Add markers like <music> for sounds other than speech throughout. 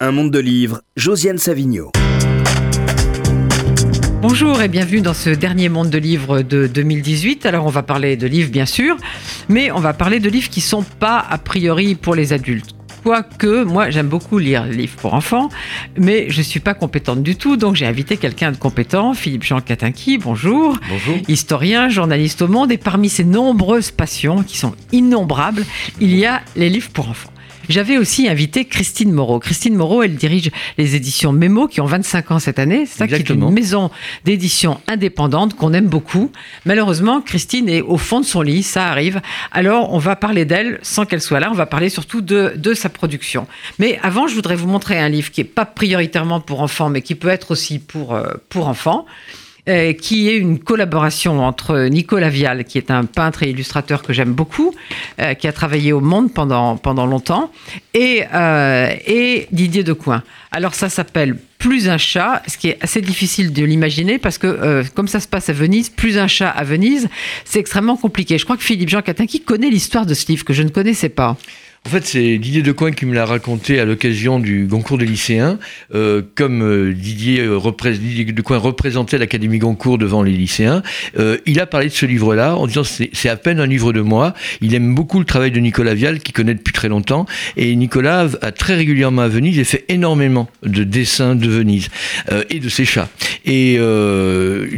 Un monde de livres, Josiane Savigno. Bonjour et bienvenue dans ce dernier monde de livres de 2018. Alors on va parler de livres bien sûr, mais on va parler de livres qui sont pas a priori pour les adultes. Quoique, moi j'aime beaucoup lire les livres pour enfants, mais je suis pas compétente du tout, donc j'ai invité quelqu'un de compétent, Philippe Jean Catinqui, bonjour. Bonjour. Historien, journaliste au monde, et parmi ses nombreuses passions, qui sont innombrables, il y a les livres pour enfants. J'avais aussi invité Christine Moreau. Christine Moreau, elle dirige les éditions Mémo qui ont 25 ans cette année. C'est ça qui est Exactement. une maison d'édition indépendante qu'on aime beaucoup. Malheureusement, Christine est au fond de son lit, ça arrive. Alors, on va parler d'elle sans qu'elle soit là. On va parler surtout de, de sa production. Mais avant, je voudrais vous montrer un livre qui est pas prioritairement pour enfants, mais qui peut être aussi pour, euh, pour enfants. Euh, qui est une collaboration entre Nicolas Vial, qui est un peintre et illustrateur que j'aime beaucoup, euh, qui a travaillé au Monde pendant, pendant longtemps, et, euh, et Didier Decoing. Alors ça s'appelle Plus un chat, ce qui est assez difficile de l'imaginer parce que comme ça se passe à Venise, Plus un chat à Venise, c'est extrêmement compliqué. Je crois que Philippe Jean Catinqui connaît l'histoire de ce livre que je ne connaissais pas. En fait, c'est Didier Decoing qui me l'a raconté à l'occasion du Goncourt des lycéens. Euh, comme euh, Didier, euh, repré- Didier Decoing représentait l'Académie Goncourt devant les lycéens, il a parlé de ce livre-là en disant c'est à peine un livre de moi. Il aime beaucoup le travail de Nicolas Vial, qu'il connaît depuis très longtemps. Et Nicolas a très régulièrement à Venise et fait énormément de dessins de Venise et de ses chats. Et il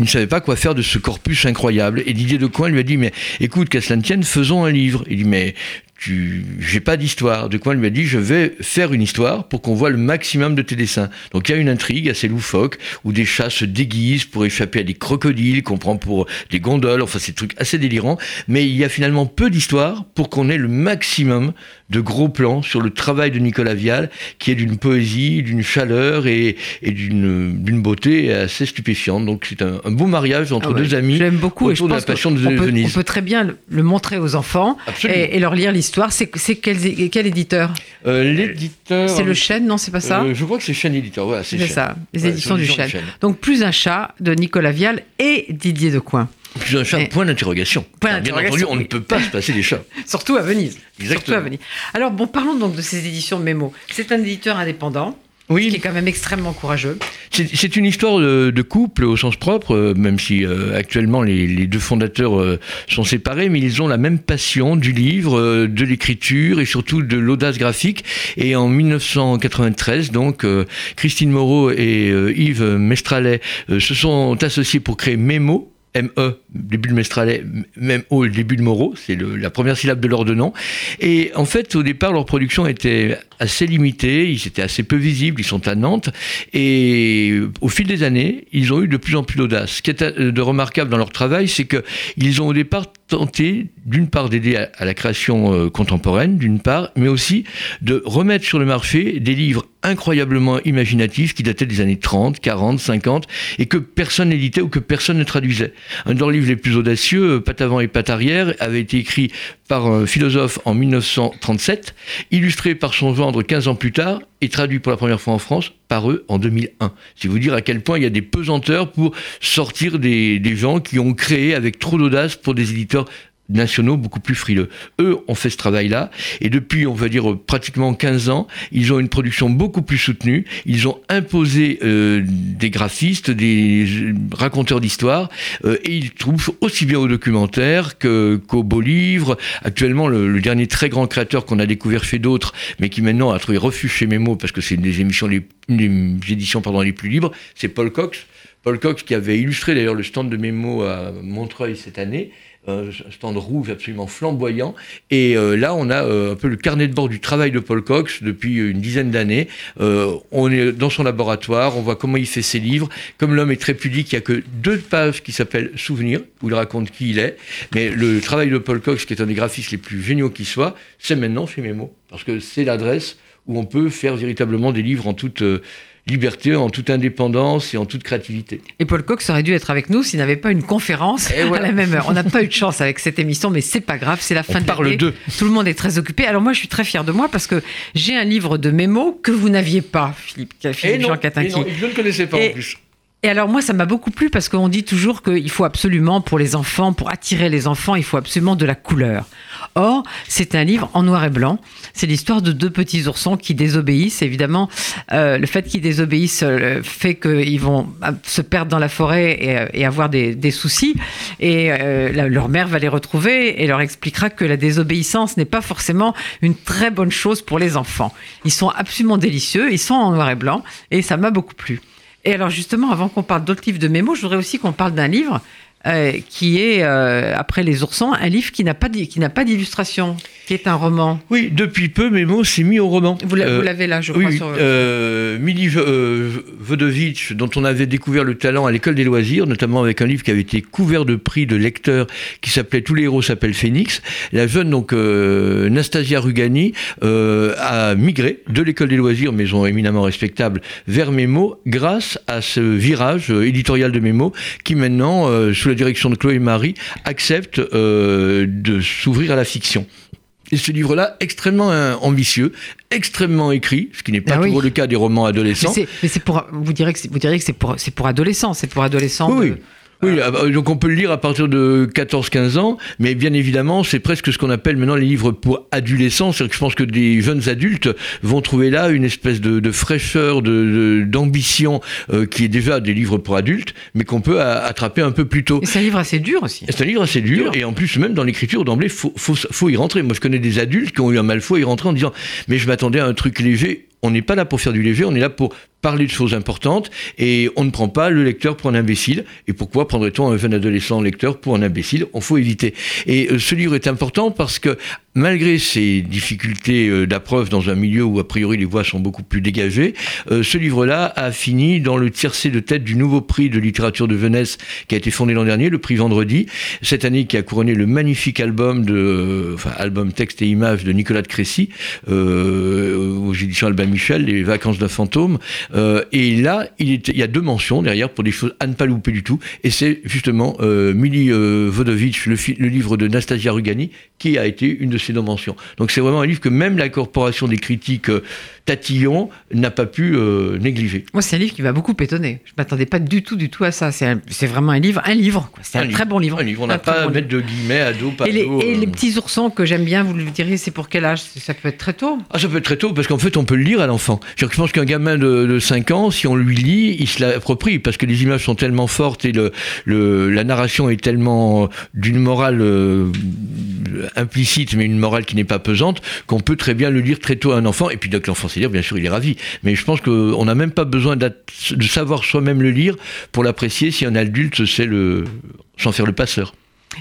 ne savait pas quoi faire de ce corpus incroyable. Et Didier Decoing lui a dit mais écoute, qu'à cela ne tienne, faisons un livre. Il dit mais tu, j'ai pas d'histoire. De quoi lui a dit, je vais faire une histoire pour qu'on voit le maximum de tes dessins. Donc il y a une intrigue assez loufoque où des chats se déguisent pour échapper à des crocodiles qu'on prend pour des gondoles. Enfin, c'est des trucs assez délirants. Mais il y a finalement peu d'histoire pour qu'on ait le maximum de gros plans sur le travail de Nicolas Vial, qui est d'une poésie, d'une chaleur et, et d'une, d'une beauté assez stupéfiante. Donc c'est un, un beau mariage entre Ah ouais, deux amis J'aime beaucoup et je autour de pense la passion de qu'on peut, on peut très bien le, le montrer aux enfants et leur lire l'histoire. C'est, c'est quel, quel éditeur? Euh, l'éditeur. C'est le chêne, non C'est pas ça? Euh, je crois que c'est Chêne Éditeur. Voilà, c'est ça, les Ouais, éditions du chêne. Donc plus un chat de Nicolas Vial et Didier Decoing. Plus un chat, point d'interrogation. Bien entendu, on ne peut pas se passer des chats. <laughs> Surtout à Venise. Exactement. Surtout à Venise. Alors bon, parlons donc de ces éditions Mémo. C'est un éditeur indépendant. Ce qui est Oui, quand même extrêmement courageux. c'est une histoire de, de couple au sens propre, euh, même si euh, actuellement les, les deux fondateurs euh, sont séparés, mais ils ont la même passion du livre, euh, de l'écriture et surtout de l'audace graphique. Et en 1993, donc, Christine Moreau et Yves Mestralet se sont associés pour créer Mémo. M-E, début de Mestralet, même le début de Moreau, c'est le- la première syllabe de leur de nom. Et en fait, au départ, leur production était assez limitée, ils étaient assez peu visibles, ils sont à Nantes. Et au fil des années, ils ont eu de plus en plus d'audace. Ce qui est euh, de remarquable dans leur travail, c'est qu'ils ont au départ tenté, d'une part, d'aider à, la création euh, contemporaine, d'une part, mais aussi de remettre sur le marché des livres incroyablement imaginatifs qui dataient des années 30, 40, 50, et que personne n'éditait ou que personne ne traduisait. De leurs les plus audacieux, euh, Pat avant et Pat arrière, avait été écrit par un philosophe en 1937, illustré par son gendre 15 ans plus tard, et traduit pour la première fois en France par eux en 2001. C'est vous dire à quel point il y a des pesanteurs pour sortir des, des gens qui ont créé avec trop d'audace pour des éditeurs nationaux beaucoup plus frileux. Eux ont fait ce travail-là et depuis, on va dire, pratiquement 15 ans, ils ont une production beaucoup plus soutenue. Ils ont imposé euh, des graphistes, des raconteurs d'histoire euh, et ils trouvent aussi bien au documentaire que, qu'aux beaux livres. Actuellement, le, dernier très grand créateur qu'on a découvert chez d'autres, mais qui maintenant a trouvé refuge chez Memo parce que c'est une des éditions pardon, les plus libres, c'est Paul Cox. Paul Cox qui avait illustré d'ailleurs le stand de Memo à Montreuil cette année un stand rouge absolument flamboyant. Et euh, là, on a euh, un peu le carnet de bord du travail de Paul Cox depuis une dizaine d'années. Euh, on est dans son laboratoire, on voit comment il fait ses livres. Comme l'homme est très pudique, il n'y a que deux pages qui s'appellent Souvenirs, où il raconte qui il est. Mais le travail de Paul Cox, qui est un des graphistes les plus géniaux qui soit, c'est maintenant chez Memo. Parce que c'est l'adresse où on peut faire véritablement des livres en toute liberté, en toute indépendance et en toute créativité. Et Paul Cox aurait dû être avec nous s'il n'avait pas une conférence Et voilà. à la même heure. On n'a pas eu de chance avec cette émission, mais c'est pas grave, c'est la fin On de parle d'eux. Tout le monde est très occupé. Alors moi, je suis très fier de moi parce que j'ai un livre de mémos que vous n'aviez pas, Philippe, Et non, Jean et Catinqui. non, je ne connaissais pas Et- en plus. Et alors moi, ça m'a beaucoup plu parce qu'on dit toujours qu'il faut absolument, pour les enfants, pour attirer les enfants, il faut absolument de la couleur. Or, c'est un livre en noir et blanc. C'est l'histoire de deux petits oursons qui désobéissent. Évidemment, euh, le fait qu'ils désobéissent euh, fait qu'ils vont euh, se perdre dans la forêt et, avoir des, soucis. Et leur mère va les retrouver et leur expliquera que la désobéissance n'est pas forcément une très bonne chose pour les enfants. Ils sont absolument délicieux, ils sont en noir et blanc et ça m'a beaucoup plu. Et alors justement, avant qu'on parle d'autres livres de mémo, je voudrais aussi qu'on parle d'un livre euh, qui est, euh, après Les Oursons, un livre qui n'a pas d'illustration, qui est un roman. Oui, depuis peu, Mémo s'est mis au roman. Vous l'avez euh, là, je crois. Oui, sur... euh, Mili Vodovitch, dont on avait découvert le talent à l'école des loisirs, notamment avec un livre qui avait été couvert de prix de lecteurs, qui s'appelait Tous les héros s'appellent Phénix. La jeune, donc, Nastasia Rugani, a migré de l'école des loisirs, maison éminemment respectable, vers Mémo, grâce à ce virage éditorial de Mémo, qui maintenant, sous la direction de Chloé Marie, accepte euh, de s'ouvrir à la fiction. Et ce livre-là, extrêmement euh, ambitieux, extrêmement écrit, ce qui n'est pas ah toujours le cas des romans adolescents. Mais c'est pour, vous direz que vous diriez que c'est pour, c'est pour adolescents, c'est pour adolescents. Oui, de... oui. Oui, donc on peut le lire à partir de 14-15 ans, mais bien évidemment, c'est presque ce qu'on appelle maintenant les livres pour adolescents. C'est-à-dire que je pense que des jeunes adultes vont trouver là une espèce de, de fraîcheur, d'ambition, de, euh, qui est déjà des livres pour adultes, mais qu'on peut attraper un peu plus tôt. C'est un livre assez dur aussi. C'est un livre assez dur, dur. et en plus, même dans l'écriture d'emblée, faut, faut, faut y rentrer. Moi, je connais des adultes qui ont eu un mal fou à y rentrer en disant, mais je m'attendais à un truc léger. On n'est pas là pour faire du léger, on est là pour parler de choses importantes et on ne prend pas le lecteur pour un imbécile. Et pourquoi prendrait-on un jeune adolescent lecteur pour un imbécile? On faut éviter. Et euh, ce livre est important parce que malgré ces difficultés euh, d'appreuve dans un milieu où a priori les voix sont beaucoup plus dégagées, euh, ce livre-là a fini dans le tiercé de tête du nouveau prix de littérature de jeunesse qui a été fondé l'an dernier, le prix Vendredi, cette année qui a couronné le magnifique album de, enfin album texte et images de Nicolas de Crécy aux éditions Albin Michel, Les Vacances d'un fantôme. Euh, et là, il, y a deux mentions derrière pour des choses à ne pas louper du tout. Et c'est justement euh, Mili euh, Vodovitch, le, livre de Nastasia Rugani, qui a été une de ces deux mentions. Donc c'est vraiment un livre que même la corporation des critiques euh, tatillons n'a pas pu euh, négliger. Moi, c'est un livre qui m'a beaucoup étonné. Je m'attendais pas du tout, du tout à ça. C'est vraiment un livre, un livre. C'est un, un livre, très bon livre. Un livre. On n'a pas à mettre de guillemets à dos, pas et, les, dos, et les petits oursons que j'aime bien, vous le diriez, c'est pour quel âge? Ça peut être très tôt. Ah, ça peut être très tôt parce qu'en fait, on peut le lire à l'enfant. Je pense qu'un gamin de, de 5 ans, si on lui lit, il se l'approprie parce que les images sont tellement fortes et le, le la narration est tellement d'une morale euh, implicite, mais une morale qui n'est pas pesante, qu'on peut très bien le lire très tôt à un enfant. Et puis, donc, l'enfant lire, bien sûr, il est ravi. Mais je pense qu'on n'a même pas besoin de savoir soi-même le lire pour l'apprécier si un adulte sait le, sans faire le passeur.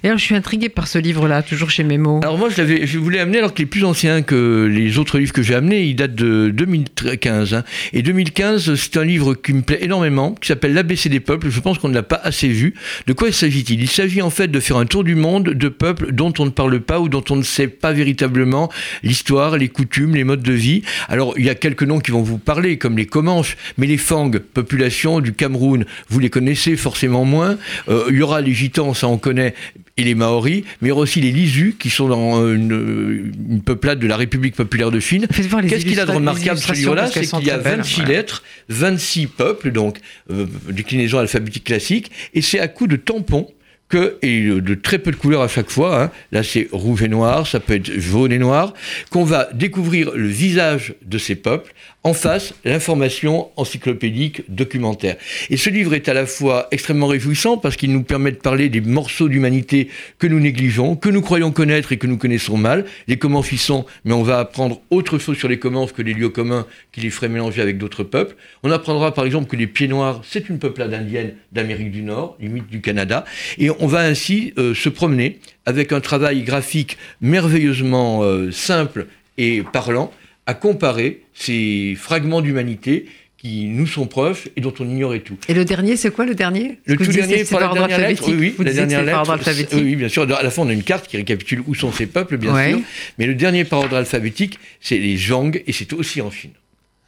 Et alors, je suis intrigué par ce livre-là, toujours chez Mémo. Alors, moi, je, voulais amener, alors qu'il est plus ancien que les autres livres que j'ai amenés, il date de 2015. Hein. Et 2015, c'est un livre qui me plaît énormément, qui s'appelle L'ABC des peuples. Je pense qu'on ne l'a pas assez vu. De quoi s'agit-il? Il s'agit en fait de faire un tour du monde de peuples dont on ne parle pas ou dont on ne sait pas véritablement l'histoire, les coutumes, les modes de vie. Alors, il y a quelques noms qui vont vous parler, comme les Comanches, mais les Fang, population du Cameroun, vous les connaissez forcément moins. Euh, il y aura les Gitans, ça on connaît et les Maoris, mais il y aura aussi les Lisus qui sont dans une, une peuplade de la République populaire de Chine. Qu'est-ce qu'il a de remarquable ce livre-là? C'est qu'il y a 26 belles, lettres, 26 peuples, donc euh, déclinaison alphabétique classique, et c'est à coup de tampons que, et de très peu de couleurs à chaque fois, hein, là c'est rouge et noir, ça peut être jaune et noir, qu'on va découvrir le visage de ces peuples, en face l'information encyclopédique documentaire. Et ce livre est à la fois extrêmement réjouissant parce qu'il nous permet de parler des morceaux d'humanité que nous négligeons, que nous croyons connaître et que nous connaissons mal, les comment y sont, mais on va apprendre autre chose sur les commences que les lieux communs qui les feraient mélanger avec d'autres peuples. On apprendra par exemple que les pieds noirs, c'est une peuplade indienne d'Amérique du Nord, limite du Canada, et on va ainsi euh, se promener avec un travail graphique merveilleusement euh, simple et parlant à comparer ces fragments d'humanité qui nous sont proches et dont on ignorait tout. Et le dernier, c'est quoi le dernier? Le tout dernier, par la dernière lettre, oui, oui, Vous la dernière lettre, oui, bien sûr. À la fin, on a une carte qui récapitule où sont ces peuples, bien ouais. sûr. Mais le dernier par ordre alphabétique, c'est les Zhang, et c'est aussi en Chine.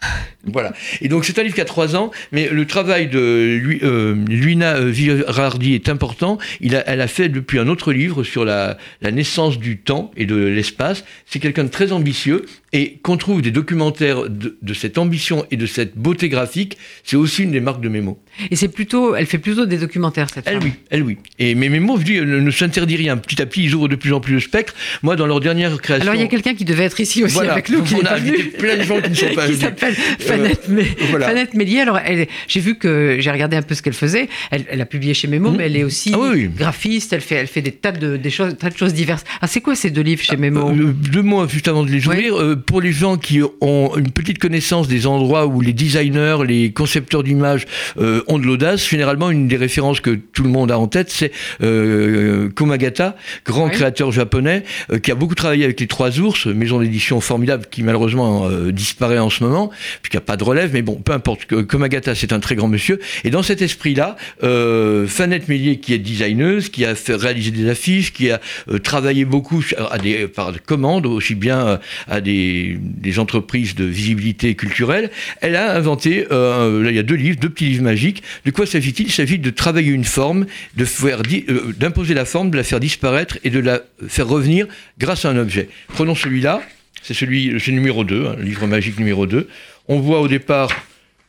<laughs> Voilà. Et donc c'est un livre qui a trois ans, mais le travail de lui, euh, Luina Virardi est important. Il a, elle a fait depuis un autre livre sur la, la naissance du temps et de l'espace. C'est quelqu'un de très ambitieux Et qu'on trouve des documentaires de, de, cette ambition et de cette beauté graphique, c'est aussi une des marques de Mémo. Et c'est plutôt, elle fait plutôt des documentaires cette Elle femme. oui, elle oui. Et mais Mémo, je dis, ne, ne s'interdit rien. Petit à petit, ils ouvrent de plus en plus le spectre. Moi, dans leur dernière création. Alors il y a quelqu'un qui devait être ici aussi Voilà. avec nous, qui On a invité plein de gens qui ne sont <laughs> pas qui s'appelle Fanette, Mé- voilà. Fanette Mélier. Alors, j'ai vu que j'ai regardé un peu ce qu'elle faisait. Elle, elle a publié chez Mémo, mais elle est aussi Ah oui, graphiste. Elle fait, elle fait des tas de, des choses, tas de choses diverses. Ah, c'est quoi ces deux livres chez Mémo Euh, deux mots juste avant de les ouvrir. Euh, pour les gens qui ont une petite connaissance des endroits où les designers, les concepteurs d'images euh, ont de l'audace, généralement une des références que tout le monde a en tête, c'est euh, Komagata, grand créateur japonais, euh, qui a beaucoup travaillé avec les Trois Ours, maison d'édition formidable qui malheureusement euh, disparaît en ce moment, puisqu'il n'y a pas de relève, mais bon, peu importe. Komagata, c'est un très grand monsieur. Et dans cet esprit-là, euh, Fanette Mélier, qui est designeuse, qui a fait réaliser des affiches, qui a euh, travaillé beaucoup à des, par commande, aussi bien euh, à des, des entreprises de visibilité culturelle, elle a inventé, euh, là il y a deux livres, deux petits livres magiques. De quoi s'agit-il? Il s'agit de travailler une forme, euh, d'imposer la forme, de la faire disparaître et de la faire revenir grâce à un objet. Prenons celui-là, c'est celui, c'est numéro 2, hein, livre magique numéro 2. On voit au départ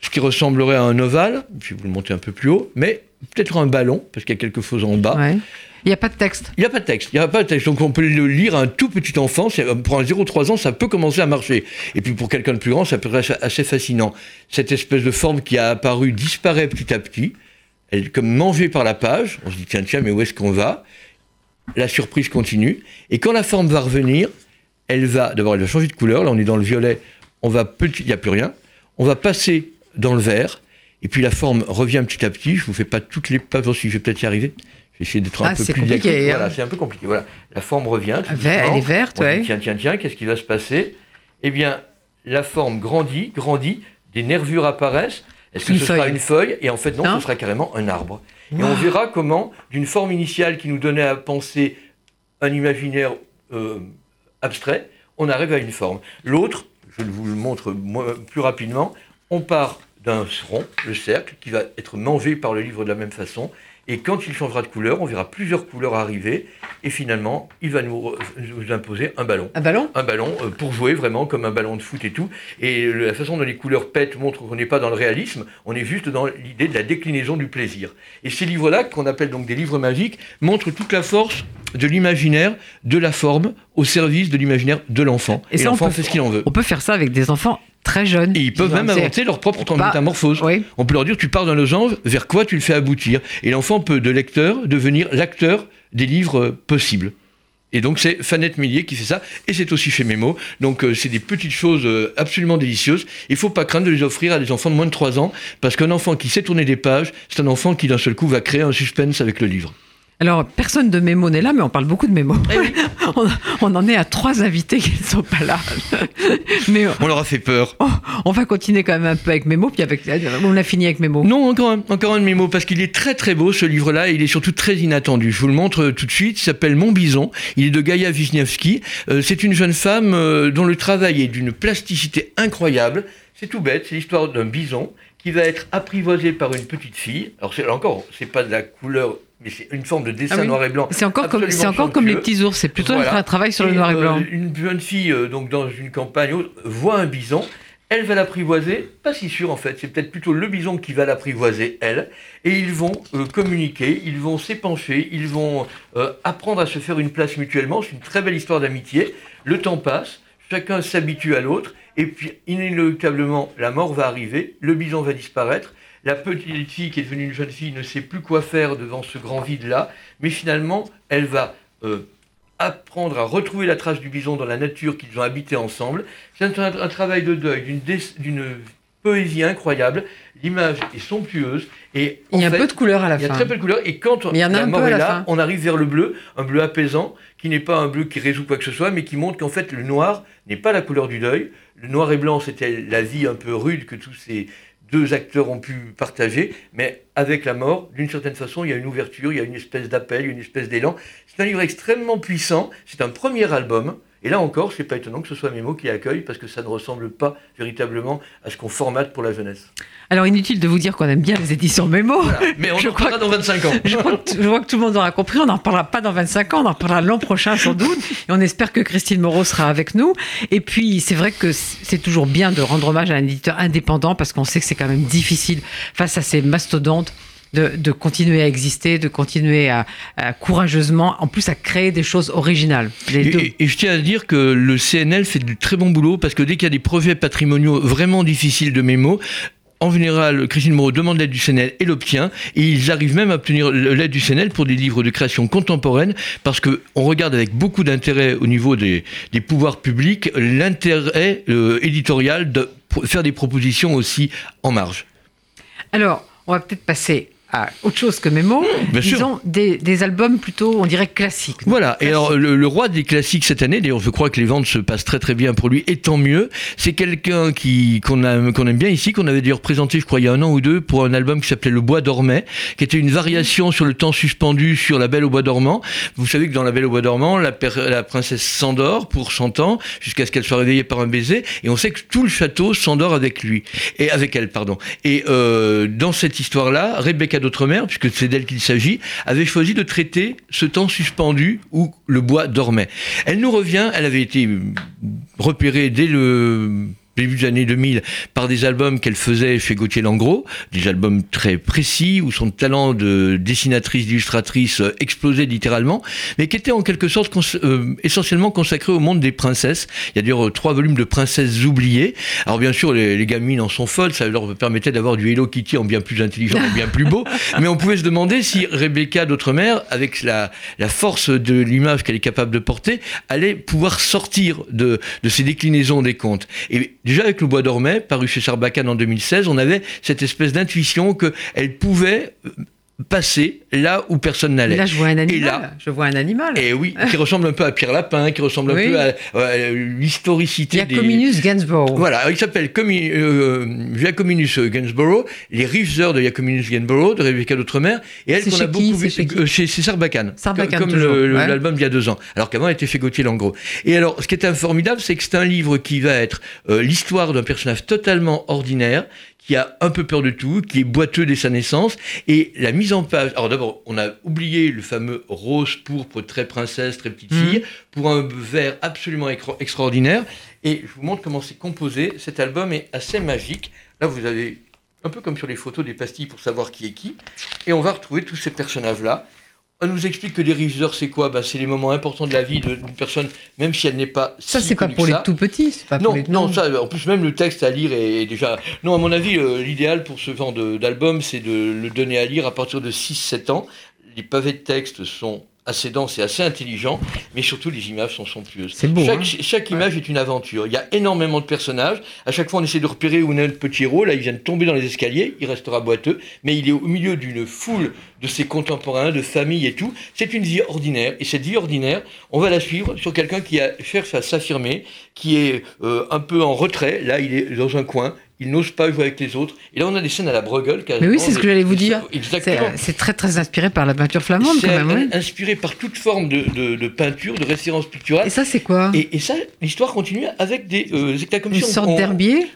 ce qui ressemblerait à un ovale, je vais vous le monter un peu plus haut, mais peut-être un ballon, parce qu'il y a quelque chose en bas. Ouais. Il n'y a pas de texte. Il n'y a pas de texte, il n'y a pas de texte, donc on peut le lire à un tout petit enfant, c'est- pour un 0-3 ans, ça peut commencer à marcher. Et puis pour quelqu'un de plus grand, ça peut être assez fascinant. Cette espèce de forme qui a apparu disparaît petit à petit, elle est comme mangée par la page, on se dit tiens, tiens, mais où est-ce qu'on va? La surprise continue, et quand la forme va revenir, elle va, d'abord elle va changer de couleur, là on est dans le violet, on va petit, il n'y a plus rien, on va passer dans le vert, et puis la forme revient petit à petit, je vous fais pas toutes les pas si je vais peut-être y arriver, je vais essayer d'être un Ah, peu plus compliqué, hein. Voilà, c'est un peu compliqué. Voilà, la forme revient. tout Ah, vert- doucement. elle est verte, dit, ouais. Tiens, tiens, tiens, qu'est-ce qui va se passer? Eh bien, la forme grandit, grandit, des nervures apparaissent. Est-ce que Une ce sera une feuille? Et en fait, non, Non. ce sera carrément un arbre. Et on verra comment, d'une forme initiale qui nous donnait à penser un imaginaire euh, abstrait, on arrive à une forme. L'autre, je vous le montre plus rapidement, on part d'un rond, le cercle, qui va être mangé par le livre de la même façon. Et quand il changera de couleur, on verra plusieurs couleurs arriver. Et finalement, il va nous, imposer un ballon Un ballon? Un ballon euh, pour jouer vraiment comme un ballon de foot et tout. Et la façon dont les couleurs pètent montre qu'on n'est pas dans le réalisme, on est juste dans l'idée de la déclinaison du plaisir. Et ces livres-là, qu'on appelle donc des livres magiques, montrent toute la force de l'imaginaire, de la forme, au service de l'imaginaire de l'enfant. Et Et, l'enfant fait ce qu'il en veut. On peut faire ça avec des enfants très jeunes. Et ils peuvent même inventer leur propre Pas- métamorphose. Oui. On peut leur dire, tu pars d'un losange, vers quoi tu le fais aboutir Et l'enfant peut, de lecteur, devenir l'acteur des livres euh, possibles. Et donc c'est Fanette Millier qui fait ça, et c'est aussi chez Mémo. Donc euh, c'est des petites choses euh, absolument délicieuses. Il faut pas craindre de les offrir à des enfants de moins de 3 ans, parce qu'un enfant qui sait tourner des pages, c'est un enfant qui d'un seul coup va créer un suspense avec le livre. Alors, personne de Mémo n'est là, mais on parle beaucoup de Mémo. Eh <laughs> on, on en est à trois invités qui ne sont pas là. <laughs> mais On leur a fait peur. oh, on va continuer quand même un peu avec Mémo, puis avec, on a fini avec Mémo. Non, encore un, encore un de mes mots, parce qu'il est très très beau ce livre-là, et il est surtout très inattendu. Je vous le montre euh, tout de suite, il s'appelle Mon Bison, il est de Gaïa Wisniewski. Euh, c'est une jeune femme euh, dont le travail est d'une plasticité incroyable. C'est tout bête, c'est l'histoire d'un bison qui va être apprivoisé par une petite fille. Alors c'est, là encore, c'est pas de la couleur, mais c'est une forme de dessin Ah oui. noir et blanc. C'est encore, comme, absolument c'est encore comme les petits ours, c'est plutôt Voilà. un travail sur le noir et euh, blanc. une jeune fille, euh, donc dans une campagne, voit un bison. Elle va l'apprivoiser, pas si sûr en fait, c'est peut-être plutôt le bison qui va l'apprivoiser, elle, et ils vont euh, communiquer, ils vont s'épancher, ils vont apprendre à se faire une place mutuellement, c'est une très belle histoire d'amitié, le temps passe, chacun s'habitue à l'autre, et puis inéluctablement la mort va arriver, le bison va disparaître, la petite fille qui est devenue une jeune fille ne sait plus quoi faire devant ce grand vide-là, mais finalement elle va euh, apprendre à retrouver la trace du bison dans la nature qu'ils ont habité ensemble. C'est un, un travail de deuil, d'une poésie incroyable. L'image est somptueuse. Et Il y a fait, peu de couleur à la il y a fin. très peu de couleurs. Et quand il y en a la mort est là, fin. on arrive vers le bleu, un bleu apaisant, qui n'est pas un bleu qui résout quoi que ce soit, mais qui montre qu'en fait le noir n'est pas la couleur du deuil. Le noir et blanc, c'était la vie un peu rude que tous ces deux acteurs ont pu partager, mais avec la mort, d'une certaine façon, il y a une ouverture, il y a une espèce d'appel, une espèce d'élan. C'est un livre extrêmement puissant, c'est un premier album, Et là encore, c'est pas étonnant que ce soit Mémo qui accueille parce que ça ne ressemble pas véritablement à ce qu'on formate pour la jeunesse. Alors inutile de vous dire qu'on aime bien les éditions Mémo. Mais on <laughs> en parlera dans 25 ans. Je, vois que tout le monde aura compris, on n'en parlera pas dans 25 ans, on en parlera l'an prochain sans doute. Et on espère que Christine Moreau sera avec nous. Et puis c'est vrai que c'est toujours bien de rendre hommage à un éditeur indépendant parce qu'on sait que c'est quand même difficile face à ces mastodontes de, continuer à exister, de continuer à, courageusement, en plus à créer des choses originales. Et, je tiens à dire que le CNL fait du très bon boulot parce que dès qu'il y a des projets patrimoniaux vraiment difficiles de mémo, en général, Christine Moreau demande l'aide du CNL et l'obtient. Et ils arrivent même à obtenir l'aide du CNL pour des livres de création contemporaine, parce qu'on regarde avec beaucoup d'intérêt au niveau des, pouvoirs publics l'intérêt euh, éditorial de faire des propositions aussi en marge. Alors, on va peut-être passer à autre chose que mes mots, disons des, des, albums plutôt, on dirait classiques. Voilà, et alors le, roi des classiques cette année, d'ailleurs je crois que les ventes se passent très très bien pour lui, et tant mieux, c'est quelqu'un qui qu'on qu'on aime bien ici, qu'on avait d'ailleurs présenté je crois il y a un an ou deux pour un album qui s'appelait Le Bois dormait, qui était une variation sur le temps suspendu sur La Belle au Bois dormant. Vous savez que dans La Belle au Bois dormant, la, la princesse s'endort pour 100 ans, jusqu'à ce qu'elle soit réveillée par un baiser, et on sait que tout le château s'endort avec lui, et avec elle, pardon. Et euh, dans cette histoire-là, Rebecca d'Outre-mer, puisque c'est d'elle qu'il s'agit, avait choisi de traiter ce temps suspendu où le bois dormait. Elle nous revient, elle avait été repérée dès le début des années 2000 par des albums qu'elle faisait chez Gauthier Langros, des albums très précis où son talent de dessinatrice, d'illustratrice euh, explosait littéralement, mais qui était en quelque sorte euh, essentiellement consacré au monde des princesses. Il y a d'ailleurs trois volumes de princesses oubliées. Alors bien sûr, les, gamines en sont folles, ça leur permettait d'avoir du Hello Kitty en bien plus intelligent et bien plus beau, <laughs> mais on pouvait se demander si Rebecca d'Outre-mer, avec la, la force de l'image qu'elle est capable de porter, allait pouvoir sortir de, de ces déclinaisons des contes. Et Déjà avec le bois dormait, paru chez Sarbacane en 2016, on avait cette espèce d'intuition qu'elle pouvait passer là où personne n'allait. Là, je vois un animal. Et là, je vois un animal. Et oui, qui ressemble un peu à Pierre Lapin, qui ressemble un peu à, l'historicité. Jacominus des... Gainsborough. Voilà, il s'appelle euh, Jacominus Gainsborough, les rives de Jacominus Gainsborough, de Rebecca d'Outre-mer, et elle qu'on a beaucoup vu chez, euh, chez, Sarbacane, Sarbacane, comme l'album il y a deux ans, alors qu'avant elle était chez Gauthier Langros. Et alors, ce qui est formidable, c'est que c'est un livre qui va être euh, l'histoire d'un personnage totalement ordinaire, qui a un peu peur de tout, qui est boiteux dès sa naissance, et la mise en page. Alors d'abord, on a oublié le fameux rose pourpre très princesse, très petite fille, mhm. pour un vert absolument extraordinaire. Et je vous montre comment c'est composé. Cet album est assez magique. Là, vous avez un peu comme sur les photos des pastilles pour savoir qui est qui, et on va retrouver tous ces personnages-là. On nous explique que les réviseurs, c'est quoi? Bah, C'est les moments importants de la vie d'une personne, même si elle n'est pas. Ça, c'est pas pour les tout petits. Pas non, les... non, ça, en plus, même le texte à lire est, déjà. Non, à mon avis, euh, l'idéal pour ce genre d'album, c'est de le donner à lire à partir de 6-7 ans. Les pavés de texte sont assez dense et assez intelligent, mais surtout les images sont somptueuses. C'est beau. Chaque, hein. chaque image est une aventure. Il y a énormément de personnages. À chaque fois, on essaie de repérer où est le petit héros. Là, il vient de tomber dans les escaliers. Il restera boiteux, mais il est au milieu d'une foule de ses contemporains, de famille et tout. C'est une vie ordinaire. Et cette vie ordinaire, on va la suivre sur quelqu'un qui a, cherche à s'affirmer, qui est euh, un peu en retrait. Là, il est dans un coin il n'ose pas jouer avec les autres. Et là, on a des scènes à la Bruegel. Mais oui, c'est ce que j'allais vous dire. Exactement. C'est très, très inspiré par la peinture flamande, quand même. C'est inspiré par toute forme de, peinture, de référence picturale. Et ça, c'est quoi? Et, ça, l'histoire continue avec des euh,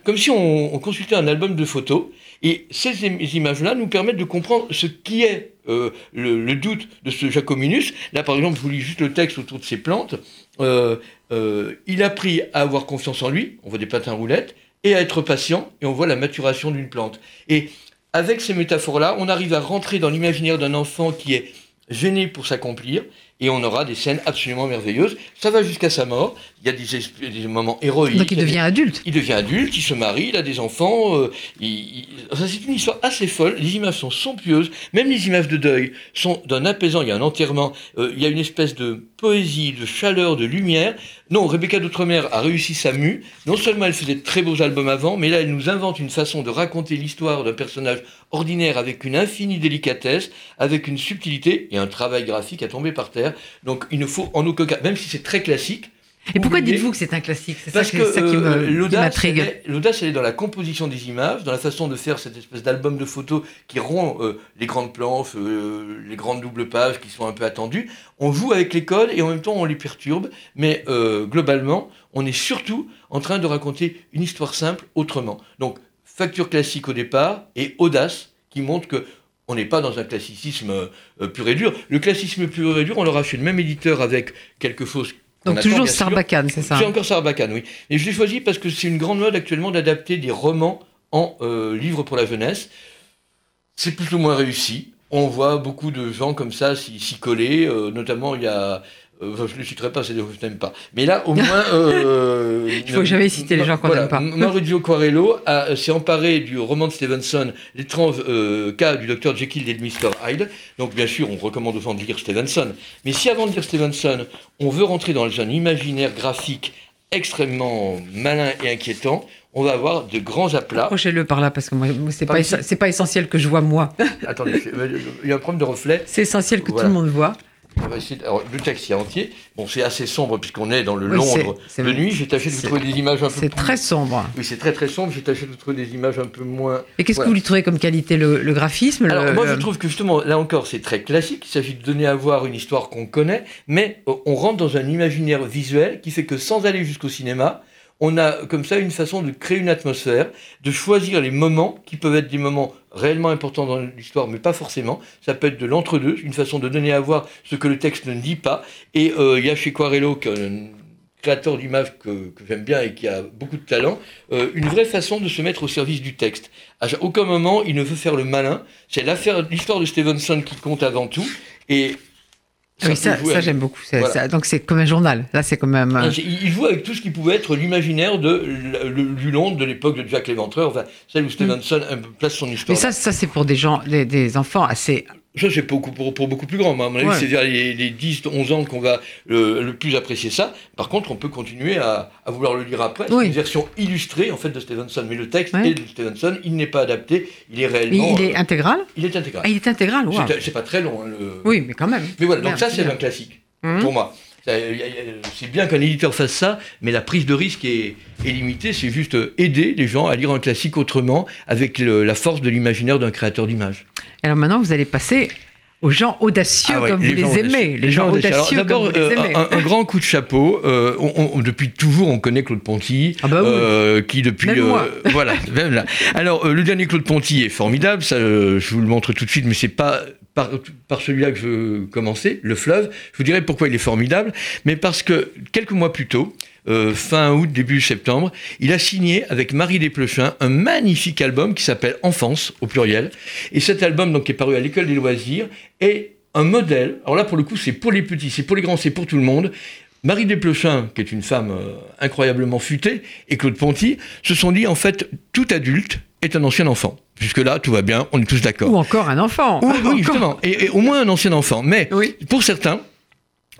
comme si on, consultait un album de photos. Et ces images-là nous permettent de comprendre ce qui est euh, le, doute de ce Jacominus. Là, par exemple, je vous lis juste le texte autour de ces plantes. Euh, euh, il a appris à avoir confiance en lui. On voit des patins roulettes et à être patient, et on voit la maturation d'une plante. Et avec ces métaphores-là, on arrive à rentrer dans l'imaginaire d'un enfant qui est gêné pour s'accomplir, et on aura des scènes absolument merveilleuses. Ça va jusqu'à sa mort. Il y a des, des, moments héroïques. Donc il devient adulte. Il devient adulte, il se marie, il a des enfants. Euh, c'est une histoire assez folle. Les images sont somptueuses. Même les images de deuil sont d'un apaisant. Il y a un enterrement. Euh, il y a une espèce de poésie, de chaleur, de lumière. Non, Rebecca d'Outre-mer a réussi sa mue. Non seulement elle faisait de très beaux albums avant, mais là elle nous invente une façon de raconter l'histoire d'un personnage ordinaire avec une infinie délicatesse, avec une subtilité et un travail graphique à tomber par terre. Donc il ne faut en aucun cas, même si c'est très classique, Et pourquoi dites-vous que c'est un classique? C'est ça, que ça qui euh, l'audace, elle est- l'audace, elle est dans la composition des images, dans la façon de faire cette espèce d'album de photos qui rend euh, les grandes planches, euh, les grandes doubles pages qui sont un peu attendues. On joue avec les codes et en même temps on les perturbe, mais globalement, on est surtout en train de raconter une histoire simple autrement. Donc, facture classique au départ et audace qui montre que on n'est pas dans un classicisme pur et dur. Le classicisme pur et dur, on l'aura chez le même éditeur avec quelque chose. Donc toujours. Sarbacane, c'est ça C'est encore Sarbacane, oui. Et je l'ai choisi parce que c'est une grande mode actuellement d'adapter des romans en euh, livres pour la jeunesse. C'est plus ou moins réussi. On voit beaucoup de gens comme ça s'y s'y coller. euh, notamment, il y a. euh, je ne les citerai pas, c'est des gens que je n'aime pas. Mais là, au moins. <laughs> euh, Il faut jamais citer les gens qu'on voilà, n'aime pas. Maurizio Quarello a- s'est emparé du roman de Stevenson, L'étrange euh, cas du docteur Jekyll et de Mr. Hyde. Donc, bien sûr, on recommande aux gens de lire Stevenson. Mais si avant de lire Stevenson, on veut rentrer dans un imaginaire graphique extrêmement malin et inquiétant, on va avoir de grands aplats. Approchez-le par là parce que moi, c'est pas, essentiel que je vois moi. Attendez, euh, il y a un problème de reflet. C'est essentiel que Voilà. tout le monde voit. Alors, le texte est entier. Bon, c'est assez sombre puisqu'on est dans le Oui, Londres c'est- de nuit. J'ai tâché de vous trouver des images un peu C'est plus- très sombre. Oui, c'est très très sombre. J'ai tâché de vous trouver des images un peu moins. Et qu'est-ce Voilà. que vous lui trouvez comme qualité le, le graphisme Alors le- moi le- je trouve que justement là encore c'est très classique, il s'agit de donner à voir une histoire qu'on connaît, mais euh, on rentre dans un imaginaire visuel qui fait que sans aller jusqu'au cinéma, on a comme ça une façon de créer une atmosphère, de choisir les moments qui peuvent être des moments réellement importants dans l'histoire, mais pas forcément. Ça peut être de l'entre-deux, une façon de donner à voir ce que le texte ne dit pas. Et euh, il y a chez Quarello, qui est un créateur d'images que, que j'aime bien et qui a beaucoup de talent, euh, une vraie façon de se mettre au service du texte. À aucun moment il ne veut faire le malin. C'est l'affaire, l'histoire de Stevenson qui compte avant tout. Et Ah oui, ça, ça, avec- j'aime beaucoup. Voilà. ça- donc c'est comme un journal. Là, c'est quand même. euh, Ah, Il joue avec tout ce qui pouvait être l'imaginaire de du Londres de l'époque de Jack l'Éventreur, enfin celle où Stevenson euh, place son Mm. Mais histoire. ça, ça c'est pour des gens, des, des enfants assez. Ça, c'est beaucoup pour, pour beaucoup plus grand. mais À mon avis, Ouais. c'est vers les, les 10, 11 ans qu'on va le, le plus apprécier ça. Par contre, on peut continuer à, à vouloir le lire après. C'est Oui. une version illustrée, en fait, de Stevenson. Mais le texte Ouais. est de Stevenson. Il n'est pas adapté. Il est Mais réellement... il est euh, intégral il est intégral. Ah, il est intégral, waouh. C'est- pas très long. hein, le- Oui, mais quand même. Mais voilà, donc Bien, ça, c'est un classique. Hum. Pour moi. C'est bien qu'un éditeur fasse ça, mais la prise de risque est, limitée. C'est juste aider les gens à lire un classique autrement, avec la force de l'imaginaire d'un créateur d'images. Alors maintenant, vous allez passer aux gens audacieux Ah ouais, comme vous les aimez. Les gens audacieux. D'abord, vous les euh, aimez. un, un grand coup de chapeau. Euh, on- on- depuis toujours, on connaît Claude Ponty, Ah bah oui. euh, qui depuis Même moi. <laughs> voilà, même là. Alors, euh, le dernier Claude Ponty est formidable. Ça, euh, je vous le montre tout de suite, mais c'est pas par, par celui-là que je veux commencer, Le Fleuve. Je vous dirai pourquoi il est formidable, mais parce que quelques mois plus tôt. Euh, fin août, début septembre, il a signé avec Marie Desplechin un magnifique album qui s'appelle Enfance, au pluriel. Et cet album, donc, qui est paru à l'École des loisirs, est un modèle. Alors là, pour le coup, c'est pour les petits, c'est pour les grands, c'est pour tout le monde. Marie Desplechin, qui est une femme euh, incroyablement futée, et Claude Ponty, se sont dit, en fait, tout adulte est un ancien enfant. Jusque-là, tout va bien, on est tous d'accord. Ou encore un enfant. Oui, <laughs> oui, Encore. justement. Et, et au moins un ancien enfant. Mais Oui. pour certains,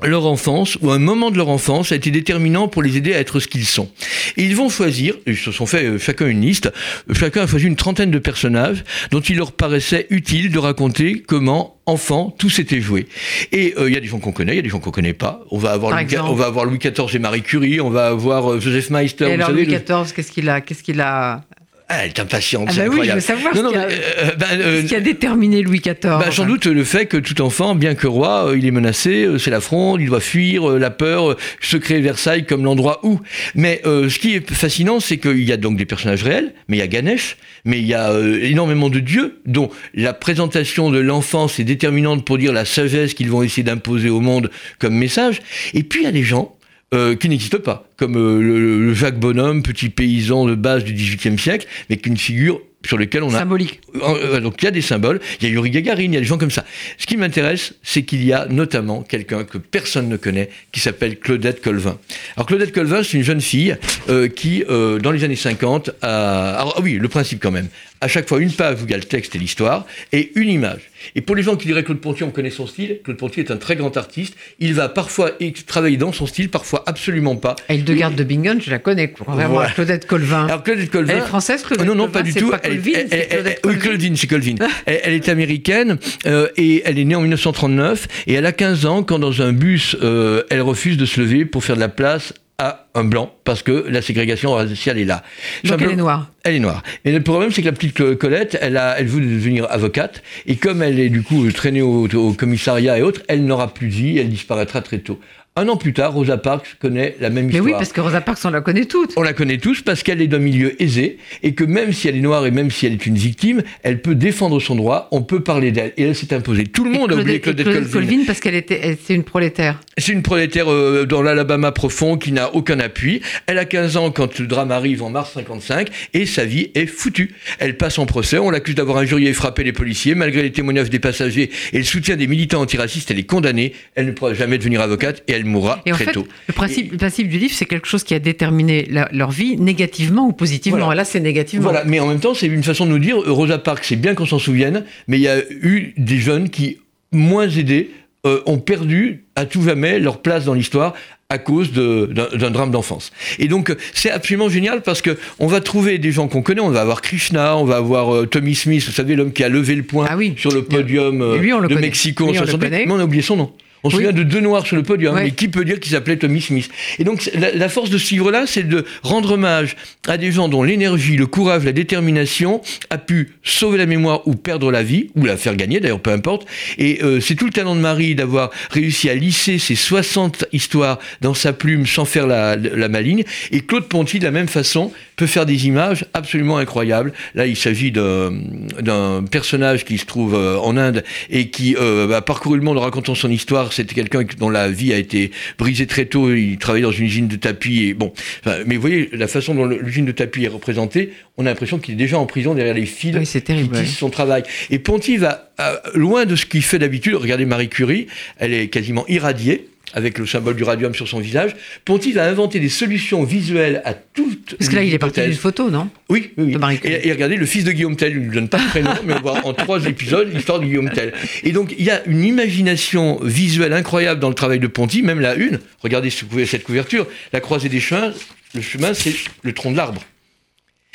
leur enfance ou un moment de leur enfance a été déterminant pour les aider à être ce qu'ils sont. Et ils vont choisir, ils se sont fait euh, chacun une liste, euh, chacun a choisi une trentaine de personnages dont il leur paraissait utile de raconter comment, enfant, tout s'était joué. Et euh, il y a des gens qu'on connaît, il y a des gens qu'on connaît pas. On va avoir Par Louis, on va avoir Louis XIV et Marie Curie, on va avoir Joseph Meister. Et vous alors savez, Louis le- XIV, qu'est-ce qu'il a, qu'est-ce qu'il a, Ah, elle est impatiente, Ah bah oui, je veux savoir Non, ce non, qu'il y a- mais, euh, ben, euh, qu'est-ce qui a déterminé Louis XIV. bah, sans doute le fait que tout enfant, bien que roi, euh, il est menacé, euh, c'est la fronde, il doit fuir, euh, la peur, euh, se créer Versailles comme l'endroit où. Mais euh, ce qui est fascinant, c'est qu'il y a donc des personnages réels, mais il y a Ganesh, mais il y a euh, énormément de dieux, dont la présentation de l'enfance est déterminante pour dire la sagesse qu'ils vont essayer d'imposer au monde comme message. Et puis il y a des gens euh, qui n'existent pas, comme euh, le, le Jacques Bonhomme, petit paysan de base du XVIIIe siècle, mais qu'une figure sur laquelle on a Symbolique. euh, Donc il y a des symboles, il y a Yuri Gagarin, il y a des gens comme ça. Ce qui m'intéresse, c'est qu'il y a notamment quelqu'un que personne ne connaît, qui s'appelle Claudette Colvin. Alors Claudette Colvin, c'est une jeune fille euh, qui, euh, dans les années 50, a... Alors ah oui, le principe quand même. À chaque fois, une page où il y a le texte et l'histoire, et une image. Et pour les gens qui diraient Claude Ponty, on connaît son style, Claude Ponty est un très grand artiste. Il va parfois travailler dans son style, parfois absolument pas. Et Hildegarde de Bingen, je la connais. Contrairement Voilà. à Claudette Colvin. Alors Claudette Colvin... Elle est française, Claudette non, non, Colvin, pas du c'est tout. Pas Colvin, elle- c'est elle- Claudette oui, Colvin. Claudine, c'est Colvin. <laughs> elle, elle est américaine euh, et elle est née en 1939 et elle a 15 ans quand dans un bus, euh, elle refuse de se lever pour faire de la place à un blanc parce que la ségrégation raciale est là. Donc elle est noire. Elle est noire. Et le problème, c'est que la petite Colette, elle, a, elle veut devenir avocate. Et comme elle est du coup traînée au, au commissariat et autres, elle n'aura plus de vie, elle disparaîtra très tôt. Un an plus tard, Rosa Parks connaît la même histoire. Mais oui, parce que Rosa Parks, on la connaît toutes. On la connaît tous parce qu'elle est d'un milieu aisé et que même si elle est noire et même si elle est une victime, elle peut défendre son droit, on peut parler d'elle. Et elle s'est imposée. Tout le monde a oublié Claudette, Claudette Colvin. parce qu'elle était, une prolétaire. C'est une prolétaire euh, dans l'Alabama profond qui n'a aucun appui. Elle a 15 ans quand le drame arrive en mars 55 et sa vie est foutue. Elle passe en procès, on l'accuse d'avoir injurié et frappé les policiers. Malgré les témoignages des passagers et le soutien des militants antiracistes, elle est condamnée. Elle ne pourra jamais devenir avocate et elle mourra très tôt. Le principe, le principe du livre, c'est quelque chose qui a déterminé leur vie négativement ou positivement. Là, c'est négativement. Voilà, mais en même temps, c'est une façon de nous dire Rosa Parks, c'est bien qu'on s'en souvienne, mais il y a eu des jeunes qui, moins aidés, euh, ont perdu à tout jamais leur place dans l'histoire à cause d'un drame d'enfance. Et donc c'est absolument génial parce que on va trouver des gens qu'on connaît, on va avoir Krishna, on va avoir euh, Tommy Smith, vous savez l'homme qui a levé le poing ah oui. sur le podium euh, de Mexico en 68, mais on a oublié son nom. On se souvient de deux noirs sur le podium, mais qui peut dire qu'il s'appelait Tommy Smith Et donc la, force de ce livre-là, c'est de rendre hommage à des gens dont l'énergie, le courage, la détermination a pu sauver la mémoire ou perdre la vie, ou la faire gagner d'ailleurs, peu importe. Et euh, c'est tout le talent de Marie d'avoir réussi à lisser ces 60 histoires dans sa plume sans faire la, la maligne. Et Claude Ponty, de la même façon, peut faire des images absolument incroyables. Là, il s'agit d'un personnage qui se trouve euh, en Inde et qui euh, a parcouru le monde en racontant son histoire c'était quelqu'un dont la vie a été brisée très tôt. Il travaillait dans une usine de tapis. Et bon, mais vous voyez, la façon dont l'usine de tapis est représentée, on a l'impression qu'il est déjà en prison derrière les fils oui, terrible, qui son travail. Et Ponty va euh, loin de ce qu'il fait d'habitude. Regardez Marie Curie, elle est quasiment irradiée avec le symbole du radium sur son visage. Ponty va inventer des solutions visuelles à toutes Parce que là, il est parti d'une photo, non Oui, oui. oui. Et, regardez, le fils de Guillaume Tell, il ne lui donne pas de prénom, mais on voit en trois épisodes l'histoire de Guillaume Tell. Et donc, il y a une imagination visuelle incroyable dans le travail de Ponty, même la une. Regardez cette couverture. La croisée des chemins, le chemin, c'est le tronc de l'arbre.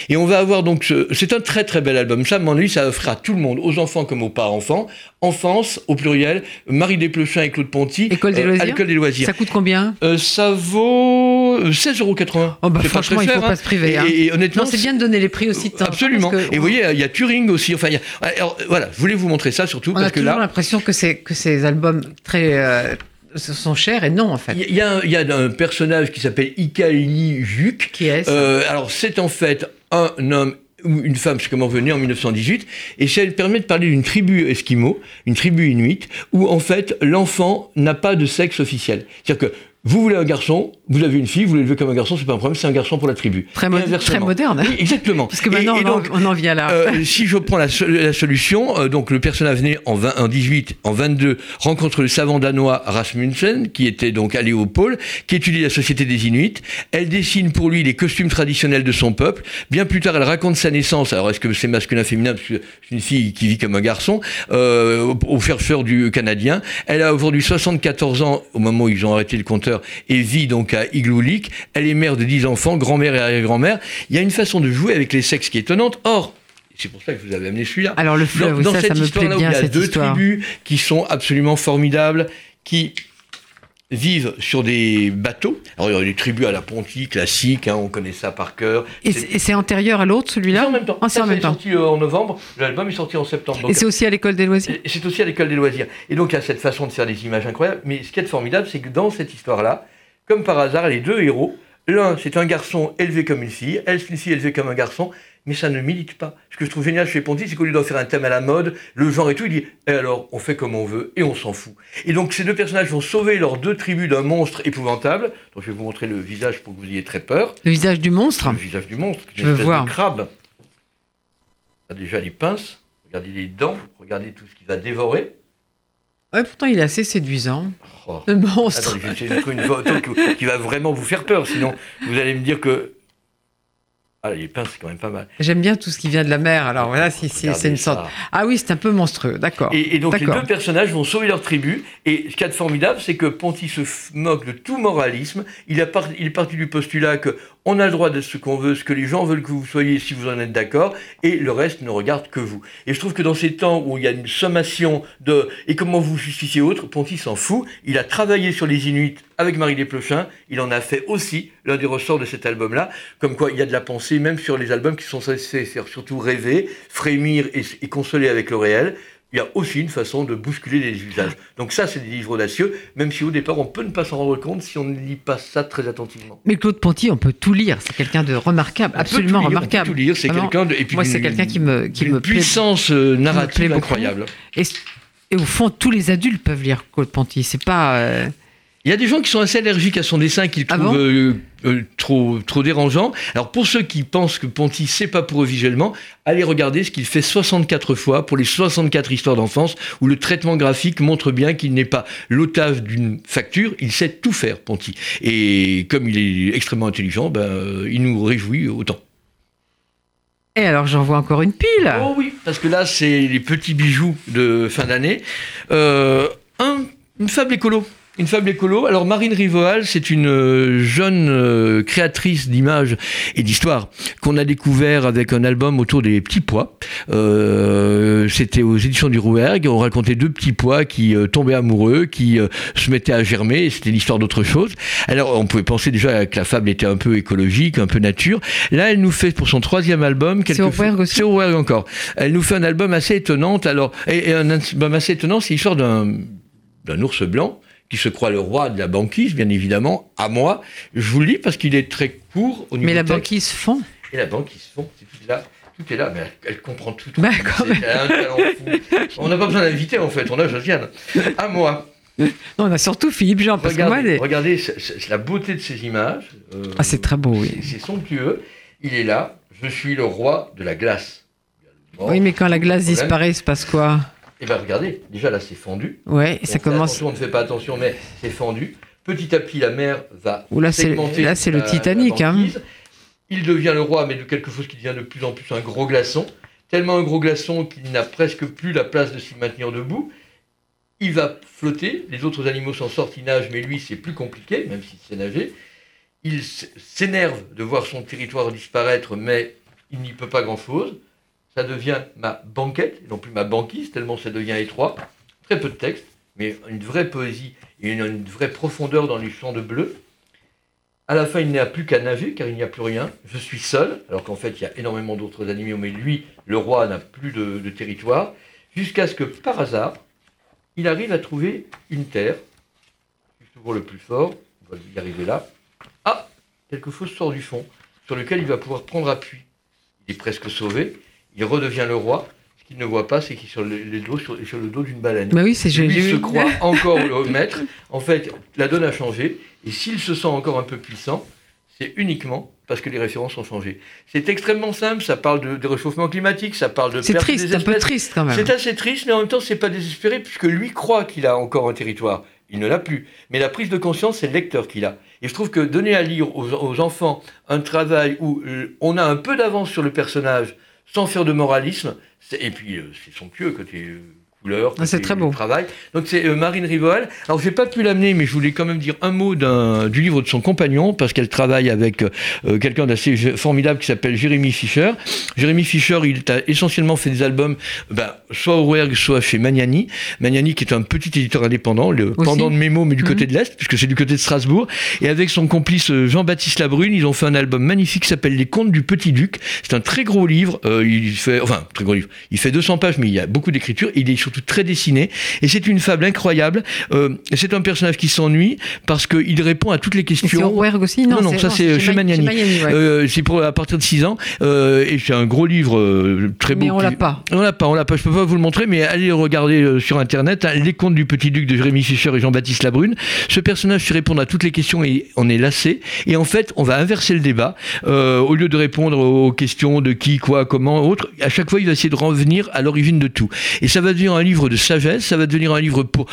Et on va avoir donc, c'est un très très bel album. Ça, mon avis, ça offrira à tout le monde, aux enfants comme aux pas-enfants. Enfance, au pluriel, Marie Desplechin et Claude Ponty. École des, euh, loisirs. des loisirs. Ça coûte combien? Euh, Ça vaut 16,80 euros. Oh bah franchement, il ne faut pas hein. se priver. Hein. Et, honnêtement, c'est bien de donner les prix aussi de temps. Absolument. et vous voyez, il y a Turing aussi. Enfin, alors, voilà, je voulais vous montrer ça surtout on parce a que là, l'impression que que ces albums très euh, sont chers et non en fait. Il y, a, y, a un personnage qui s'appelle Ikali Juk. Qui est euh, Alors c'est en fait un homme ou une femme, c'est comment venir en 1918, et ça permet de parler d'une tribu esquimau, une tribu inuite, où en fait l'enfant n'a pas de sexe officiel. C'est-à-dire que vous voulez un garçon, vous avez une fille, vous l'élevez comme un garçon, c'est pas un problème, c'est un garçon pour la tribu. Très, très moderne. Oui, exactement. Parce que maintenant, on, en vient là. Euh, si je prends la, solution, euh, donc le personnage né en, 20, en 18, en 22, rencontre le savant danois Rasmussen, qui était donc allé au pôle, qui étudie la société des Inuits. Elle dessine pour lui les costumes traditionnels de son peuple. Bien plus tard, elle raconte sa naissance. Alors, est-ce que c'est masculin, féminin Parce que c'est une fille qui vit comme un garçon, euh, au chercheur du Canadien. Elle a aujourd'hui 74 ans, au moment où ils ont arrêté le compteur et vit donc à Igloolik. Elle est mère de 10 enfants, grand-mère et arrière-grand-mère. Il y a une façon de jouer avec les sexes qui est étonnante. Or, c'est pour ça que vous avez amené celui-là. Alors le fleuve, dans, ça, cette me plaît bien, où il y a deux histoire. tribus qui sont absolument formidables, qui vivent sur des bateaux. Alors il y a des tribus à la Ponty classique, hein, on connaît ça par cœur. Et c'est antérieur à l'autre, celui-là C'est en même temps. Ah, c'est en même est temps. sorti euh, en novembre, l'album est sorti en septembre. Et c'est aussi à l'école des loisirs c'est aussi à l'école des loisirs. Et donc il y a cette façon de faire des images incroyables. Mais ce qui est formidable, c'est que dans cette histoire-là, comme par hasard, les deux héros, l'un c'est un garçon élevé comme une fille, elle c'est une fille élevée comme un garçon, mais ça ne milite pas. Ce que je trouve génial chez Ponty, c'est qu'au lieu d'en faire un thème à la mode, le genre et tout, il dit et alors on fait comme on veut et on s'en fout. Et donc ces deux personnages vont sauver leurs deux tribus d'un monstre épouvantable. Donc je vais vous montrer le visage pour que vous ayez très peur. Le visage du monstre Le visage du monstre, Je veux voir. de crabe. Il y a déjà les pinces, regardez les dents, regardez tout ce qu'il va dévorer. Ouais, pourtant, il est assez séduisant. Oh. Le monstre. Trouver une photo qui- qui va vraiment vous faire peur, sinon vous allez me dire que. Ah, les pinces, c'est quand même pas mal. J'aime bien tout ce qui vient de la mer. Alors voilà, si, si c'est une ça. sorte. Ah oui, c'est un peu monstrueux, d'accord. Et, et donc les deux personnages vont sauver leur tribu. Et ce qu'il y a de formidable, c'est que Ponty se moque de tout moralisme. Il, a par- il est parti du postulat que on a le droit d'être ce qu'on veut, ce que les gens veulent que vous soyez, si vous en êtes d'accord, et le reste ne regarde que vous. Et je trouve que dans ces temps où il y a une sommation de et comment vous justifiez autre, Ponty s'en fout. Il a travaillé sur les Inuits avec Marie Desplechin, il en a fait aussi l'un des ressorts de cet album-là, comme quoi il y a de la pensée même sur les albums qui sont censés faire surtout rêver, frémir et, consoler avec le réel. Il y a aussi une façon de bousculer les usages. Donc ça, c'est des livres audacieux, même si au départ, on peut ne pas s'en rendre compte si on ne lit pas ça très attentivement. Mais Claude Ponty, on peut tout lire. C'est quelqu'un de remarquable, absolument remarquable. On peut tout lire. C'est quelqu'un de. Et puis moi, c'est quelqu'un qui me qui me puissance euh, narrative incroyable. Et, et, au fond, tous les adultes peuvent lire Claude Ponty. C'est pas. Euh, il y a des gens qui sont assez allergiques à son dessin, qui le ah trouvent euh, euh, trop, trop dérangeant. Alors pour ceux qui pensent que Ponty, c'est pas pour eux visuellement, allez regarder ce qu'il fait 64 fois pour les 64 histoires d'enfance, où le traitement graphique montre bien qu'il n'est pas l'otage d'une facture, il sait tout faire, Ponty. Et comme il est extrêmement intelligent, ben, euh, il nous réjouit autant. Et alors j'en vois encore une pile. Oh oui, parce que là c'est les petits bijoux de fin d'année. un, une fable écolo. Une fable écolo. Alors Marine Rivoal, c'est une euh, jeune euh, créatrice d'images et d'histoires qu'on a découvert avec un album autour des petits pois. Euh, c'était aux éditions du Rouergue. On racontait deux petits pois qui tombaient amoureux, qui se mettaient à germer. C'était l'histoire d'autre chose. Alors on pouvait penser déjà que la fable était un peu écologique, un peu nature. Là, elle nous fait pour son troisième album. C'est au Rouergue aussi. C'est au Rouergue encore. Elle nous fait un album assez étonnant. Alors et, un album assez étonnant, c'est l'histoire d'un d'un ours blanc qui se croit le roi de la banquise, bien évidemment, à moi. Je vous le lis parce qu'il est très court au niveau Mais la banquise fond Et la banquise fond, c'est tout là. Tout est là, mais elle, comprend tout. Bah, on n'a pas besoin d'inviter, en fait, on a Josiane. À moi. Non, on a surtout Philippe Jean. Parce regardez, regardez c'est la beauté de ces images. Euh, ah, c'est très beau, oui. C'est somptueux. Il est là. Je suis le roi de la glace. oui, mais quand la glace disparaît, il se passe quoi? Et eh bien regardez, déjà là c'est fendu. Ouais, ça commence. on ne fait pas attention, mais c'est fendu. Petit à petit, la mer va là, segmenter. Là, c'est le Titanic. hein. Il devient le roi, mais de quelque chose qui devient de plus en plus un gros glaçon. Tellement un gros glaçon qu'il n'a presque plus la place de s'y maintenir debout. Il va flotter. Les autres animaux s'en sortent, ils nagent, mais lui, c'est plus compliqué, même s'il sait nager. Il s'énerve de voir son territoire disparaître, mais il n'y peut pas grand-chose ça devient ma banquette, non plus ma banquise, tellement ça devient étroit. Très peu de texte, mais une vraie poésie et une, vraie profondeur dans les champs de bleu. À la fin, il n'y a plus qu'à nager, car il n'y a plus rien. Je suis seul, alors qu'en fait, il y a énormément d'autres animaux, mais lui, le roi, n'a plus de, territoire. Jusqu'à ce que, par hasard, il arrive à trouver une terre. C'est toujours le plus fort. On va y arriver là. Ah Quelque chose sort du fond, sur lequel il va pouvoir prendre appui. Il est presque sauvé il redevient le roi. Ce qu'il ne voit pas, c'est qu'il est sur le, dos, sur, le dos d'une baleine. Bah oui, c'est Lui se croit <laughs> encore le maître. En fait, la donne a changé. Et s'il se sent encore un peu puissant, c'est uniquement parce que les références ont changé. C'est extrêmement simple, ça parle de, réchauffement climatique, ça parle de C'est triste, c'est un peu triste quand même. C'est assez triste, mais en même temps, c'est pas désespéré, puisque lui croit qu'il a encore un territoire. Il ne l'a plus. Mais la prise de conscience, c'est le lecteur qui l'a. Et je trouve que donner à lire aux, aux enfants un travail où euh, on a un peu d'avance sur le personnage, sans faire de moralisme. Et puis, euh, c'est somptueux côté euh, ah, c'est très beau. travail. Donc c'est euh, Marine Rivoal. Alors j'ai pas pu l'amener, mais je voulais quand même dire un mot du livre de son compagnon parce qu'elle travaille avec quelqu'un d'assez formidable qui s'appelle Jérémy Fischer. Jérémy Fischer, il a essentiellement fait des albums, ben, soit au Rouergue, soit chez Magnani. Magnani qui est un petit éditeur indépendant, le pendant de Mémo, mais du côté mhm. de l'est, puisque c'est du côté de Strasbourg. Et avec son complice Jean-Baptiste Labrune, ils ont fait un album magnifique qui s'appelle Les Contes du Petit Duc. C'est un très gros livre. il fait, enfin très gros livre. Il fait 200 pages, mais il y a beaucoup d'écriture. Il est très dessiné. Et c'est une fable incroyable. Euh, c'est un personnage qui s'ennuie parce qu'il répond à toutes les questions. C'est aussi Non, non, ça c'est chez Magnani. Euh, c'est pour à partir de 6 ans. Euh, et c'est un gros livre très beau. Mais on l'a pas. On l'a pas, on l'a pas. Je peux pas vous le montrer, mais allez regarder sur Internet hein, Les Contes du Petit Duc de Jérémy Fischer et Jean-Baptiste Labrune. Ce personnage fait répondre à toutes les questions et on est lassé. Et en fait, on va inverser le débat. au lieu de répondre aux questions de qui, quoi, comment, autre, à chaque fois, il va essayer de revenir à l'origine de tout. Et ça va devenir un livre de sagesse, ça va devenir un livre pour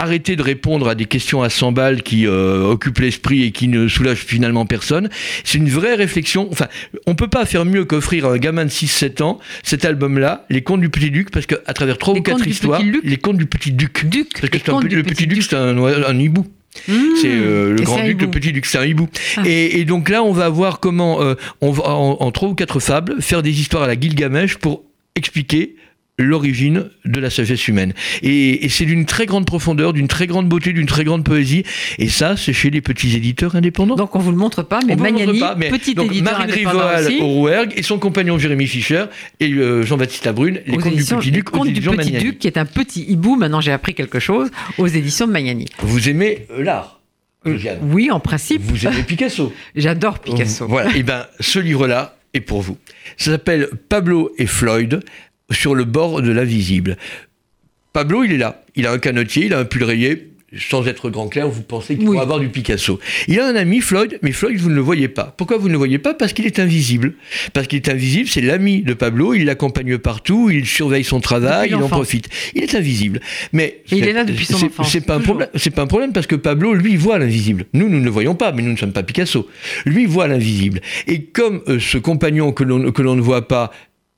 arrêter de répondre à des questions à 100 balles qui euh, occupent l'esprit et qui ne soulagent finalement personne. C'est une vraie réflexion. Enfin, on peut pas faire mieux qu'offrir à un gamin de 6-7 ans cet album-là, Les Contes du Petit Duc, parce qu'à travers trois ou quatre histoires, Les Contes du Petit Duc. Duc. Parce que le Petit Duc, c'est un, hibou. Mmh. c'est euh, le grand duc, le petit duc, c'est un hibou. Ah. Et, donc là, on va voir comment euh, on va en, trois ou quatre fables faire des histoires à la Gilgamesh pour expliquer l'origine de la sagesse humaine. Et, et c'est d'une très grande profondeur, d'une très grande beauté, d'une très grande poésie. Et ça, c'est chez les petits éditeurs indépendants. Donc on vous le montre pas, mais Magnani, petit donc, éditeur Marine aussi, au Rouergue et son compagnon Jérémy Fischer et euh, Jean-Baptiste Labrune, les contes du éditions- Petit Duc, aux Contes du éditions Petit Magnani. Duc, qui est un petit hibou, maintenant j'ai appris quelque chose, aux éditions de Magnani. Vous aimez euh, l'art, Josiane Oui, en principe, Vous aimez Picasso <laughs> j'adore Picasso. Voilà, et ben ce livre-là est pour vous. Ça s'appelle Pablo et Floyd sur le bord de l'invisible. Pablo, il est là. Il a un canotier, il a un pull rayé. Sans être grand clair, vous pensez qu'il Oui. faut avoir du Picasso. Il a un ami, Floyd, mais Floyd, vous ne le voyez pas. Pourquoi vous ne le voyez pas? Parce qu'il est invisible. Parce qu'il est invisible, c'est l'ami de Pablo, il l'accompagne partout, il surveille son travail, Depuis il en profite. Il est invisible. Mais il est là depuis son enfance, C'est pas un problème. Pas un problème parce que Pablo, lui, voit l'invisible. Nous, nous ne le voyons pas, mais nous ne sommes pas Picasso. Lui voit l'invisible. Et comme euh, ce compagnon que l'on ne voit pas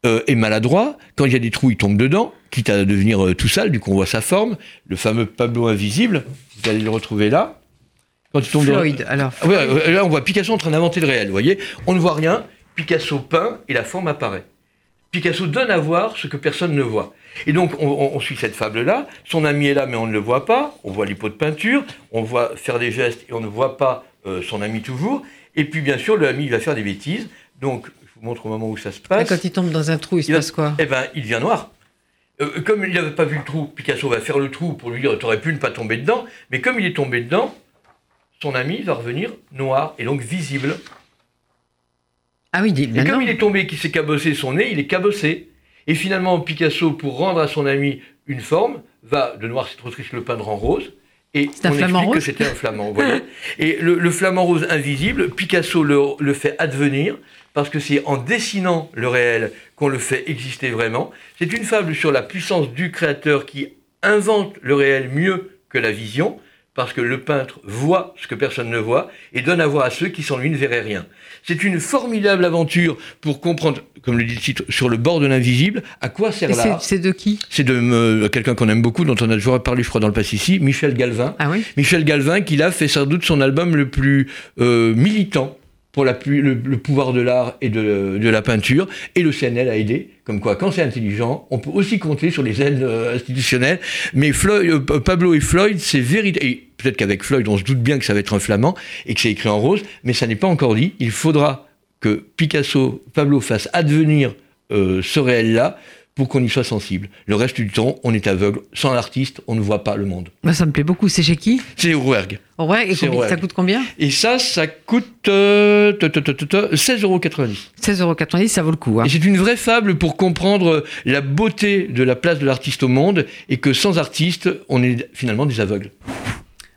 euh, est maladroit, quand il y a des trous, il tombe dedans, quitte à devenir euh, tout sale, du coup on voit sa forme, le fameux Pablo invisible, vous allez le retrouver là. Quand il tombe dans- Floyd, alors. Ah ouais, euh, là, on voit Picasso en train d'inventer le réel, vous voyez On ne voit rien, Picasso peint et la forme apparaît. Picasso donne à voir ce que personne ne voit. Et donc, on, on- on suit cette fable-là. Son ami est là, mais on ne le voit pas. On voit les pots de peinture. On voit faire des gestes et on ne voit pas euh, son ami toujours. Et puis, bien sûr, le ami, il va faire des bêtises. Donc, vous montre au moment où ça se Et passe. quand il tombe dans un trou, il se Il va- passe quoi? Eh ben, il devient noir. Euh, comme il n'avait pas vu le trou, Picasso va faire le trou pour lui dire T'aurais pu ne pas tomber dedans. Mais comme il est tombé dedans, son ami va revenir noir et donc visible. Ah oui, dit, Et comme il est tombé, qu'il s'est cabossé son nez, il est cabossé. Et finalement, Picasso, pour rendre à son ami une forme, va, de noir c'est trop triste, le peindre en rose. Et un on flamant explique que rose c'était un flamand, voyez. <laughs> Et le, le flamant rose invisible, Picasso le, le fait advenir, parce que c'est en dessinant le réel qu'on le fait exister vraiment. C'est une fable sur la puissance du créateur qui invente le réel mieux que la vision, parce que le peintre voit ce que personne ne voit et donne à voir à ceux qui sans lui ne verraient rien. C'est une formidable aventure pour comprendre, comme le dit le titre, sur le bord de l'invisible, à quoi sert l'art. c'est de qui? C'est de euh, quelqu'un qu'on aime beaucoup, dont on a déjà parlé, je crois, dans le passé ici, Michel Galvin. Ah oui? Michel Galvin, qui là fait sans doute son album le plus euh, militant pour le, pouvoir de l'art et de, la peinture, et le CNL a aidé, comme quoi quand c'est intelligent, on peut aussi compter sur les aides euh, institutionnelles, mais euh, Pa- Pablo et Floyd, c'est et peut-être qu'avec Floyd, on se doute bien que ça va être un flamand, et que c'est écrit en rose, mais ça n'est pas encore dit, il faudra que Picasso, Pablo fasse advenir euh, ce réel-là, pour qu'on y soit sensible. Le reste du temps, on est aveugle. Sans l'artiste, on ne voit pas le monde. Moi, ça me plaît beaucoup. C'est chez qui? C'est Rouergue. Ouais, et combien- ça coûte combien? Et ça, ça coûte euh, ta, ta, ta, ta, ta, 16,90 euros. 16,90€, ça vaut le coup. hein. C'est une vraie fable pour comprendre la beauté de la place de l'artiste au monde et que sans artiste, on est finalement des aveugles.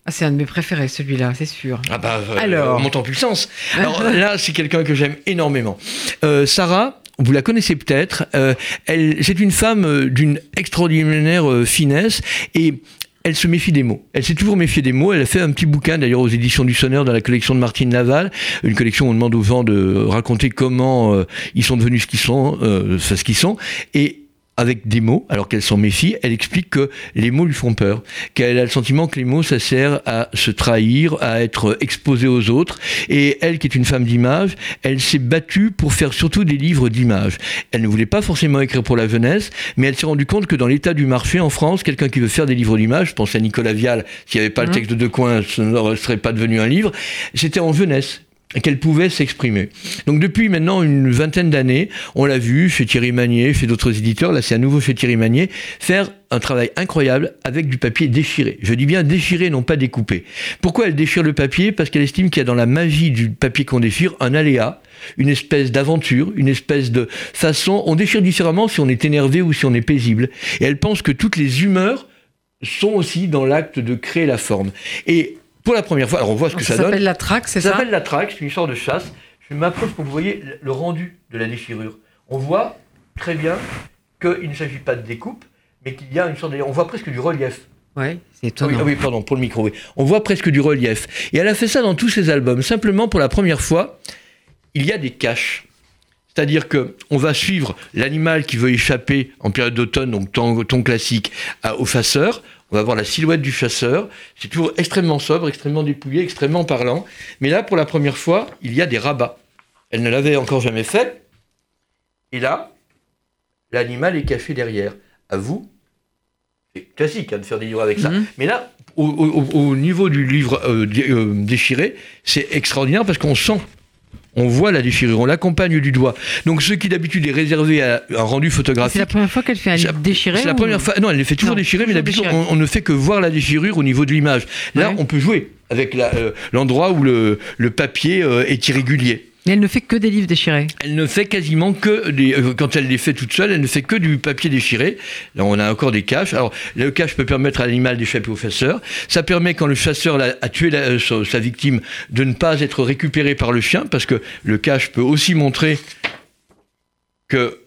Ah, c'est un de mes préférés, celui-là, c'est sûr. Ah bah, euh, Alors. on monte en puissance. <laughs> Alors là, c'est quelqu'un que j'aime énormément. Euh, Sarah, vous la connaissez peut-être. euh, elle, c'est une femme euh, d'une extraordinaire euh, finesse et elle se méfie des mots. Elle s'est toujours méfiée des mots. Elle a fait un petit bouquin d'ailleurs aux éditions du Sonneur dans la collection de Martine Laval, une collection où on demande aux gens de raconter comment euh, ils sont devenus ce qu'ils sont, euh, ce qu'ils sont. Et avec des mots, alors qu'elle s'en méfie, elle explique que les mots lui font peur, qu'elle a le sentiment que les mots, ça sert à se trahir, à être exposé aux autres. Et elle, qui est une femme d'image, elle s'est battue pour faire surtout des livres d'images. Elle ne voulait pas forcément écrire pour la jeunesse, mais elle s'est rendue compte que dans l'état du marché en France, quelqu'un qui veut faire des livres d'images, je pense à Nicolas Vial, s'il n'y avait pas le Mhm. texte de deux coins, ce ne serait pas devenu un livre, c'était en jeunesse qu'elle pouvait s'exprimer. Donc depuis maintenant une vingtaine d'années, on l'a vu chez Thierry Magnier, chez d'autres éditeurs, là c'est à nouveau chez Thierry Magnier, faire un travail incroyable avec du papier déchiré. Je dis bien déchiré, non pas découpé. Pourquoi elle déchire le papier? Parce qu'elle estime qu'il y a dans la magie du papier qu'on déchire un aléa, une espèce d'aventure, une espèce de façon. On déchire différemment si on est énervé ou si on est paisible. Et elle pense que toutes les humeurs sont aussi dans l'acte de créer la forme. Et pour la première fois, alors on voit ce que ça ça donne. s'appelle la traque, c'est Ça ça s'appelle la traque, c'est une sorte de chasse. Je m'approche pour que vous voyez le- rendu de la déchirure. On voit très bien qu'il ne s'agit pas de découpe, mais qu'il y a une sorte de... On voit presque du relief. Ouais, c'est Ah oui, étonnant. ah oui, pardon, pour le micro, oui. On voit presque du relief. Et elle a fait ça dans tous ses albums. Simplement, pour la première fois, il y a des caches. C'est-à-dire que on va suivre l'animal qui veut échapper en période d'automne, donc ton, ton classique, à- au chasseur. On va voir la silhouette du chasseur. C'est toujours extrêmement sobre, extrêmement dépouillé, extrêmement parlant. Mais là, pour la première fois, il y a des rabats. Elle ne l'avait encore jamais fait. Et là, l'animal est caché derrière, à vous. C'est classique hein, de faire des livres avec ça. Mhm. Mais là, au, au- au niveau du livre euh, dé- euh, déchiré, c'est extraordinaire parce qu'on sent. On voit la déchirure, on l'accompagne du doigt. Donc ce qui d'habitude est réservé à un rendu C'est photographique, la première fois qu'elle fait un C'est livre déchiré c'est la ou- première fois. Non, elle les fait toujours Non, déchirer, mais d'habitude, on, on ne fait que voir la déchirure au niveau de l'image. Là, Ouais. on peut jouer avec euh, l'endroit où le, le papier euh, est irrégulier. Mais elle ne fait que des livres déchirés. Elle ne fait quasiment que euh, quand elle les fait toute seule, elle ne fait que du papier déchiré. Là, on a encore des caches. Alors, le cache peut permettre à l'animal d'échapper au chasseur. Ça permet, quand le chasseur a tué euh, sa, victime, de ne pas être récupéré par le chien, parce que le cache peut aussi montrer que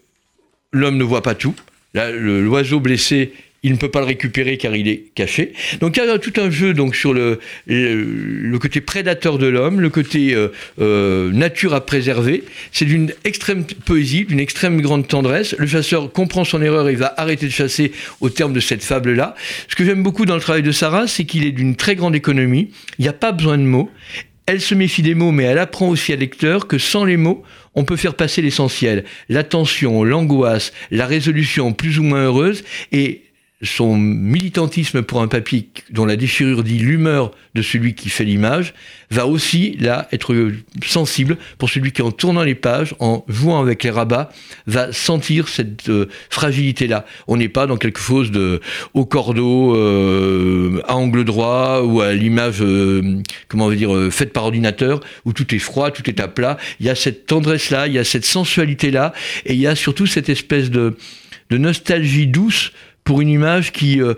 l'homme ne voit pas tout. L'oiseau blessé, il ne peut pas le récupérer car il est caché. Donc il y a tout un jeu donc sur le, côté prédateur de l'homme, le côté euh, euh, nature à préserver. C'est d'une extrême poésie, d'une extrême grande tendresse. Le chasseur comprend son erreur et va arrêter de chasser au terme de cette fable-là. Ce que j'aime beaucoup dans le travail de Sarah, c'est qu'il est d'une très grande économie. Il n'y a pas besoin de mots. Elle se méfie des mots, mais elle apprend aussi à lecteur que sans les mots, on peut faire passer l'essentiel. L'attention, l'angoisse, la résolution plus ou moins heureuse et son militantisme pour un papier dont la déchirure dit l'humeur de celui qui fait l'image va aussi là être sensible pour celui qui en tournant les pages, en jouant avec les rabats, va sentir cette euh, fragilité là. On n'est pas dans quelque chose de au cordeau, euh, à angle droit ou à l'image, euh, comment on va dire, euh, faite par ordinateur où tout est froid, tout est à plat. Il y a cette tendresse là, il y a cette sensualité là, et il y a surtout cette espèce de de nostalgie douce pour une image qui euh,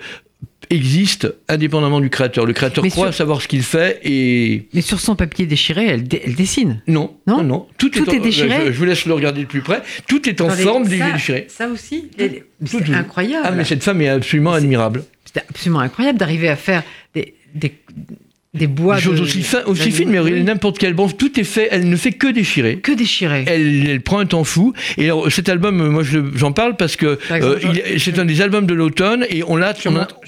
existe indépendamment du créateur. Le créateur Mais croit sur- savoir ce qu'il fait et Mais sur son papier déchiré, elle, dé- elle dessine. non, Non non, non. Tout, Tout en- est déchiré Je, je vous laisse le regarder de plus près. Tout est en forme déjà déchiré. Ça aussi, c'est incroyable. Ah, mais cette femme est absolument admirable. C'était absolument incroyable d'arriver à faire des, des, des bois Des choses de- aussi, fin, aussi fines, mais Oui. n'importe quelle. Bon, tout est fait. Elle ne fait que déchirer. que déchiré. Elle, elle prend un temps fou. Et alors, cet album, moi, j'en parle parce que Par euh, c'est un des albums de l'automne et on, a-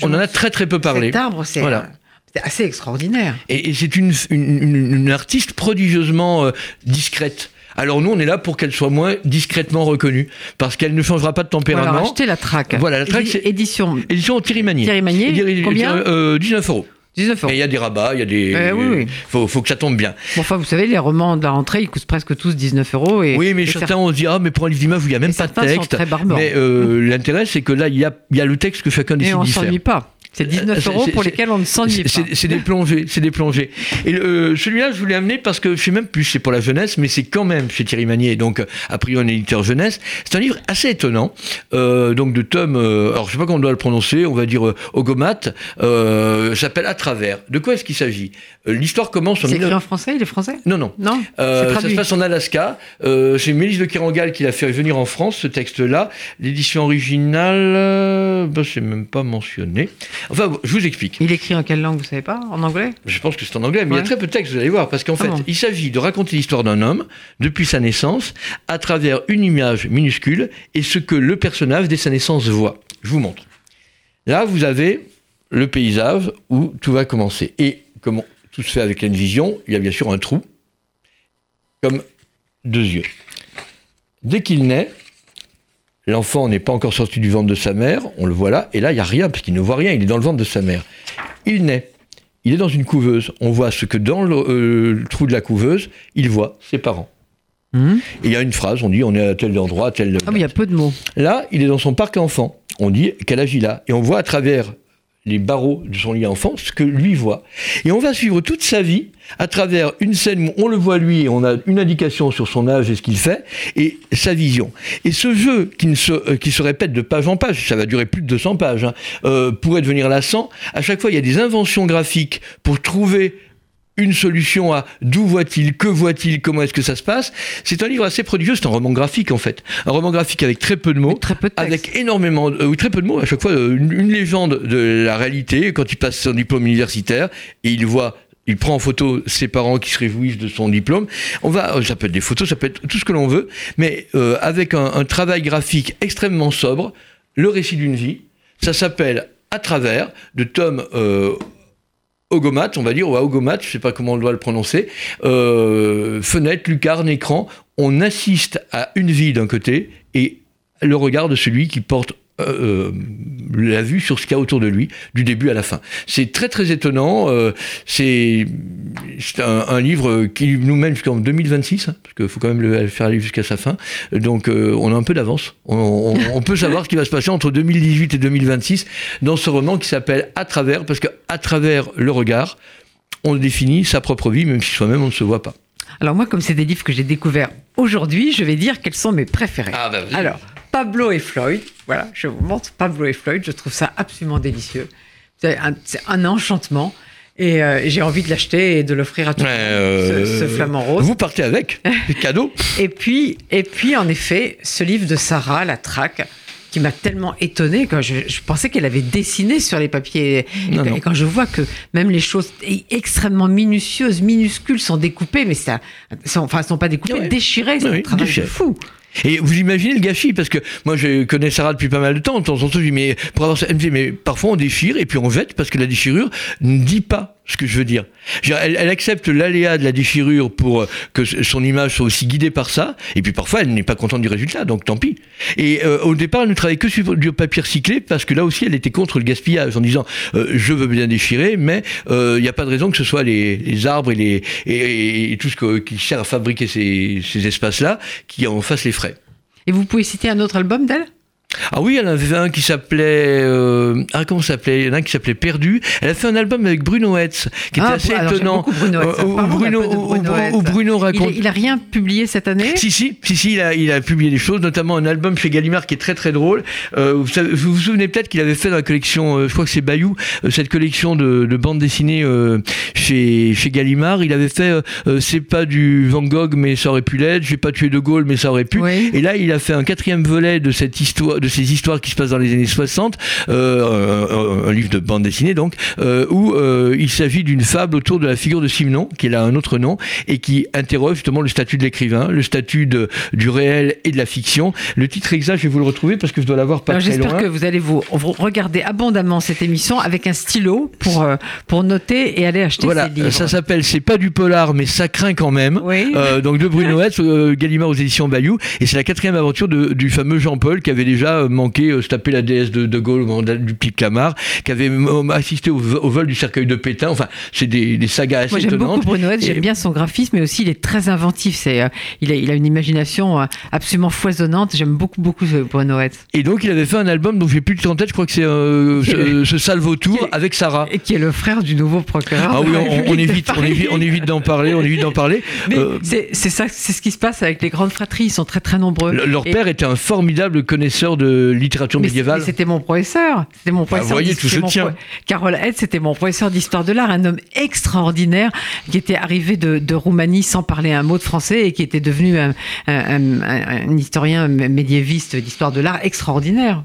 on en a très très peu parlé. Cet arbre, c'est Voilà. euh, c'est assez extraordinaire. Et, et c'est une, une, une- une artiste prodigieusement euh, discrète. Alors nous, on est là pour qu'elle soit moins discrètement reconnue, parce qu'elle ne changera pas de tempérament. acheter la traque. Voilà, la traque, c'est- Édition Édition Thierry Magnier. Thierry. Thierry- Combien euh, 19 euros. 19 euros. Et il y a des rabats, il y a des... Euh, oui, oui. Faut, faut que ça tombe bien. Bon, enfin, vous savez, les romans de la rentrée, ils coûtent presque tous 19 euros. Et, oui, mais et certains, on se dit, ah, mais pour un livre où il n'y a même et pas de certains sont texte. très. Mais euh, l'intérêt, c'est que là, il y a, il y a le texte que chacun Et décide on d'y faire. s'ennuie pas. C'est 19 Euh, euros pour lesquels on ne s'ennuie pas. C'est des plongées, c'est des plongées. Et euh, celui-là, je voulais amener parce que je sais même plus, si c'est pour la jeunesse, mais c'est quand même chez Thierry Magnier, donc a priori un éditeur jeunesse. C'est un livre assez étonnant, euh, donc de Tom. euh, alors je sais pas comment on doit le prononcer, on va dire euh, Ogomat. Euh, s'appelle À travers. De quoi est-ce qu'il s'agit? Euh, L'histoire commence en C'est écrit 19 en français? Il est français? Non, non. Non? Euh, ça se passe en Alaska. Euh, c'est Mélisse de Kerangal qui l'a fait venir en France, ce texte-là. L'édition originale, euh, bah, c'est même pas mentionné. Enfin, je vous explique. Il écrit en quelle langue, vous savez pas? En anglais? Je pense que c'est en anglais, mais il y a très peu de texte, vous allez voir, parce qu'en Ah fait, bon il s'agit de raconter l'histoire d'un homme depuis sa naissance à travers une image minuscule et ce que le personnage dès sa naissance voit. Je vous montre. Là, vous avez le paysage où tout va commencer. Et comme tout se fait avec l'Envision, il y a bien sûr un trou, comme deux yeux. Dès qu'il naît, l'enfant n'est pas encore sorti du ventre de sa mère, on le voit là, et là, il n'y a rien, parce qu'il ne voit rien, il est dans le ventre de sa mère. Il naît. Il est dans une couveuse. On voit ce que dans le, euh, le trou de la couveuse, il voit ses parents. Hum Et il y a une phrase, on dit on est à tel endroit, à tel. Ah, mais il y a peu de mots. Là, il est dans son parc à enfants. On dit quel âge il a? Et on voit à travers les barreaux de son lit enfant ce que lui voit. Et on va suivre toute sa vie à travers une scène où on le voit lui on a une indication sur son âge et ce qu'il fait et sa vision. Et ce jeu qui, ne se, euh, répète de page en page, ça va durer plus de 200 pages, hein, euh, pourrait devenir lassant. À chaque fois, il y a des inventions graphiques pour trouver une solution à d'où voit-il, que voit-il, comment est-ce que ça se passe. C'est un livre assez prodigieux, c'est un roman graphique en fait. Un roman graphique avec très peu de mots. Très peu de texte. Avec énormément, euh, oui, très peu de mots, à chaque fois euh, une, une légende de la réalité quand il passe son diplôme universitaire et il voit, il prend en photo ses parents qui se réjouissent de son diplôme. On va, euh, ça peut être des photos, ça peut être tout ce que l'on veut, mais euh, avec un, un travail graphique extrêmement sobre, le récit d'une vie. Ça s'appelle À travers de Tom euh, Ogomat, on va dire, ou à Ogomat, je sais pas comment on doit le prononcer, euh, fenêtre, lucarne, écran, on assiste à une vie d'un côté et le regard de celui qui porte euh, la vue sur ce qu'il y a autour de lui, du début à la fin. C'est très très étonnant. Euh, c'est un, livre qui nous mène jusqu'en 2026, hein, parce qu'il faut quand même le faire aller jusqu'à sa fin. Donc euh, on a un peu d'avance. On, on, <laughs> peut savoir ce qui va se passer entre 2018 et 2026 dans ce roman qui s'appelle À travers, parce qu'à travers le regard, on définit sa propre vie, même si soi-même on ne se voit pas. Alors moi, comme c'est des livres que j'ai découverts aujourd'hui, je vais dire quels sont mes préférés. Ah bah Alors, Pablo et Floyd. Voilà, je vous montre Pablo et Floyd. Je trouve ça absolument délicieux. C'est un, enchantement. Et euh, j'ai envie de l'acheter et de l'offrir à tout le monde, ce, ce, euh, flamant rose. Vous partez avec, cadeau. <laughs> et puis, et puis, en effet, ce livre de Sarah, La Traque, qui m'a tellement étonné que je, pensais qu'elle avait dessiné sur les papiers. et, quand je vois que même les choses extrêmement minutieuses, minuscules sont découpées, mais ça, sont, enfin, sont pas découpées, déchirées, c'est un travail fou. Et vous imaginez le gâchis, parce que moi je connais Sarah depuis pas mal de temps, de temps en temps je dis, mais pour avoir ça, elle me dit, mais parfois on déchire et puis on jette parce que la déchirure ne dit pas ce que je veux dire. Elle, accepte l'aléa de la déchirure pour que son image soit aussi guidée par ça, et puis parfois elle n'est pas contente du résultat, donc tant pis. Et euh, au départ, elle ne travaillait que sur du papier recyclé, parce que là aussi elle était contre le gaspillage, en disant euh, je veux bien déchirer, mais euh, il n'y a pas de raison que ce soit les, arbres et, les, et, tout ce qui sert à fabriquer ces, ces espaces-là qui en fassent les frais. Et vous pouvez citer un autre album d'elle? Ah oui, elle en avait un qui s'appelait. Euh, ah, comment s'appelait? Il y en a un qui s'appelait Perdu. Elle a fait un album avec Bruno Hetz, qui était ah, assez étonnant. Bruno euh, où, Bruno, raconte. Il, a rien publié cette année? Si, si, si, si il, a, il a publié des choses, notamment un album chez Gallimard qui est très très drôle. Euh, vous, vous, vous souvenez peut-être qu'il avait fait dans la collection, euh, je crois que c'est Bayou, euh, cette collection de, de bandes dessinées chez, chez Gallimard. Il avait fait C'est pas du Van Gogh, mais ça aurait pu l'être. J'ai pas tué De Gaulle, mais ça aurait pu. Et là, il a fait un quatrième volet de cette histoire de ces histoires qui se passent dans les années 60, euh, un, livre de bande dessinée donc, euh, où euh, il s'agit d'une fable autour de la figure de Simon, qui a un autre nom, et qui interroge justement le statut de l'écrivain, le statut de, du réel et de la fiction. Le titre exact, je vais vous le retrouver parce que je dois l'avoir pas très loin. J'espère que vous allez vous, regarder abondamment cette émission avec un stylo pour, pour noter et aller acheter voilà, ces livres. Ça s'appelle C'est pas du polar, mais ça craint quand même. Oui. donc de Bruno <laughs> Hetz, Gallimard aux éditions Bayou, et c'est la quatrième aventure de, du fameux Jean-Paul qui avait déjà manqué euh, se taper la déesse de, de Gaulle du Pic Clamart, qui avait assisté au, vol du cercueil de Pétain. Enfin, c'est des, des, sagas assez Moi, j'aime beaucoup Bruno j'aime bien son graphisme, mais aussi il est très inventif. C'est, euh, il, a, il a une imagination euh, absolument foisonnante. J'aime beaucoup, beaucoup Bruno Et donc, il avait fait un album dont j'ai plus de en tête, je crois que c'est ce, <laughs> ce Salvotour avec Sarah. Et qui est le frère du nouveau procureur. Ah oui, on, évite, on évite, on évite d'en parler, on évite d'en parler. <laughs> Mais c'est, ça, c'est ce qui se passe avec les grandes fratries. Ils sont très, très nombreux. leur père était un formidable connaisseur de littérature médiévale. C'était mon professeur. C'était mon bah, professeur. voyez, tout se tient. Carole Hed, c'était mon professeur d'histoire de l'art, un homme extraordinaire qui était arrivé de, Roumanie sans parler un mot de français et qui était devenu un, historien médiéviste d'histoire de l'art extraordinaire.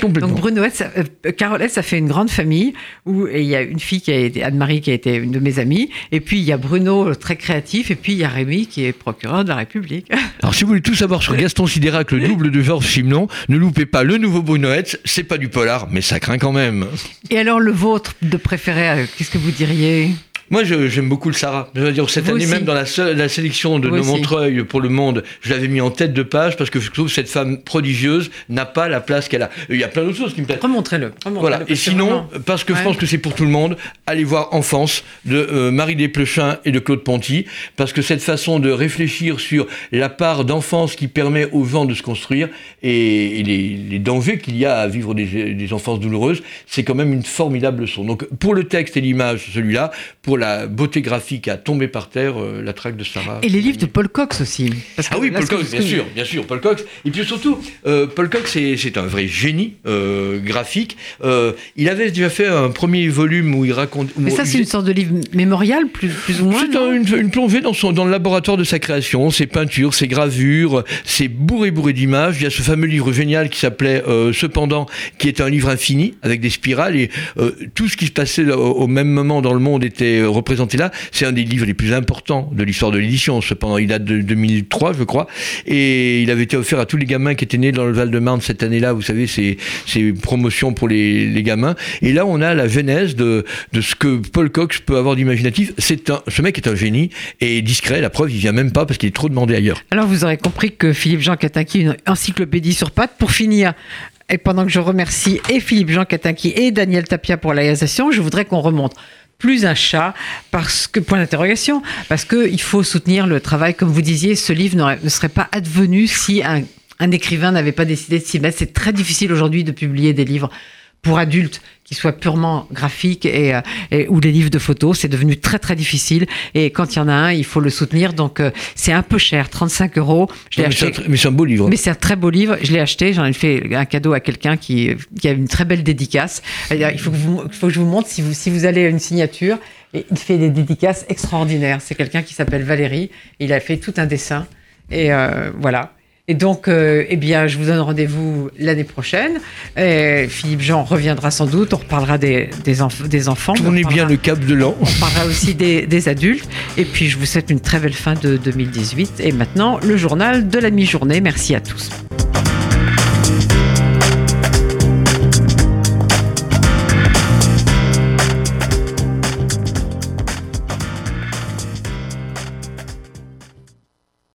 Donc Bruno euh, Carole Hetz, ça fait une grande famille où il y a une fille qui a été Anne-Marie qui a été une de mes amies, et puis il y a Bruno très créatif, et puis il y a Rémi qui est procureur de la République. <laughs> Alors si vous voulez tout savoir sur Gaston Sidérac, le double de Georges Simenon, ne loupez pas le nouveau Bruno Hetz, c'est pas du polar, mais ça craint quand même. Et alors le vôtre de préféré, euh, qu'est-ce que vous diriez? Moi, j'aime beaucoup le Sarah. Je veux dire, cette année même, dans la, la sélection de nos Montreuil pour le monde, je l'avais mis en tête de page parce que je trouve que cette femme prodigieuse n'a pas la place qu'elle a. Il y a plein d'autres choses qui me plaisent. Remontrez-le. voilà. Et sinon, parce que je pense que c'est pour tout le monde, allez voir Enfance de euh, Marie Desplechin et de Claude Ponty, parce que cette façon de réfléchir sur la part d'enfance qui permet aux gens de se construire et, les, dangers qu'il y a à vivre des, des enfances douloureuses, c'est quand même une formidable leçon. Donc, pour le texte et l'image, celui-là, pour la beauté graphique à tomber par terre euh, la traque de Sarah. Et les livres de Paul Cox aussi. ah oui, Paul Cox, bien sûr, bien sûr, Paul Cox. Et puis surtout, euh, Paul Cox, c'est un vrai génie euh, graphique. il avait déjà fait un premier volume où il raconte. Mais ça, c'est une sorte de livre mémorial, plus, plus ou moins. C'est une, plongée dans, son, dans le laboratoire de sa création, ses peintures, ses gravures, ses bourrés bourrés d'images. Il y a ce fameux livre génial qui s'appelait Cependant, qui est un livre infini avec des spirales et tout ce qui se passait au, au même moment dans le monde était représenté là. C'est un des livres les plus importants de l'histoire de l'édition. Cependant, il date de 2003, je crois. Et il avait été offert à tous les gamins qui étaient nés dans le Val-de-Marne cette année-là. Vous savez, c'est promotion pour les, gamins. Et là, on a la genèse de, ce que Paul Cox peut avoir d'imaginatif. C'est un, ce mec est un génie et discret. La preuve, il vient même pas parce qu'il est trop demandé ailleurs. Alors, vous aurez compris que Philippe Jean Catinqui, une encyclopédie sur pattes. Pour finir, Et pendant que je remercie et Philippe Jean Catinqui et Daniel Tapia pour la réalisation, je voudrais qu'on remonte plus un chat parce que point d'interrogation parce que il faut soutenir le travail. Comme vous disiez ce livre ne serait pas advenu si un, écrivain n'avait pas décidé de s'y mettre. C'est très difficile aujourd'hui de publier des livres pour adultes qui soient purement graphiques et, euh, et, ou des livres de photos, c'est devenu très très difficile. Et quand il y en a un, il faut le soutenir. Donc euh, c'est un peu cher, 35 euros. Je mais acheté. Mais c'est un beau livre. Mais c'est un très beau livre. Je l'ai acheté. J'en ai fait un cadeau à quelqu'un qui, qui a une très belle dédicace. Il faut que, vous, il faut que je vous montre si vous, si vous allez à une signature. Et il fait des dédicaces extraordinaires. C'est quelqu'un qui s'appelle Valérie. Il a fait tout un dessin. Et euh, voilà. Et donc, euh, eh bien, je vous donne rendez-vous l'année prochaine. Et Philippe Jean reviendra sans doute. On reparlera des, des, enf des enfants. Tournez bien le cap de l'an. On parlera aussi des, des, adultes. Et puis, je vous souhaite une très belle fin de 2018. Et maintenant, le journal de la mi-journée. Merci à tous.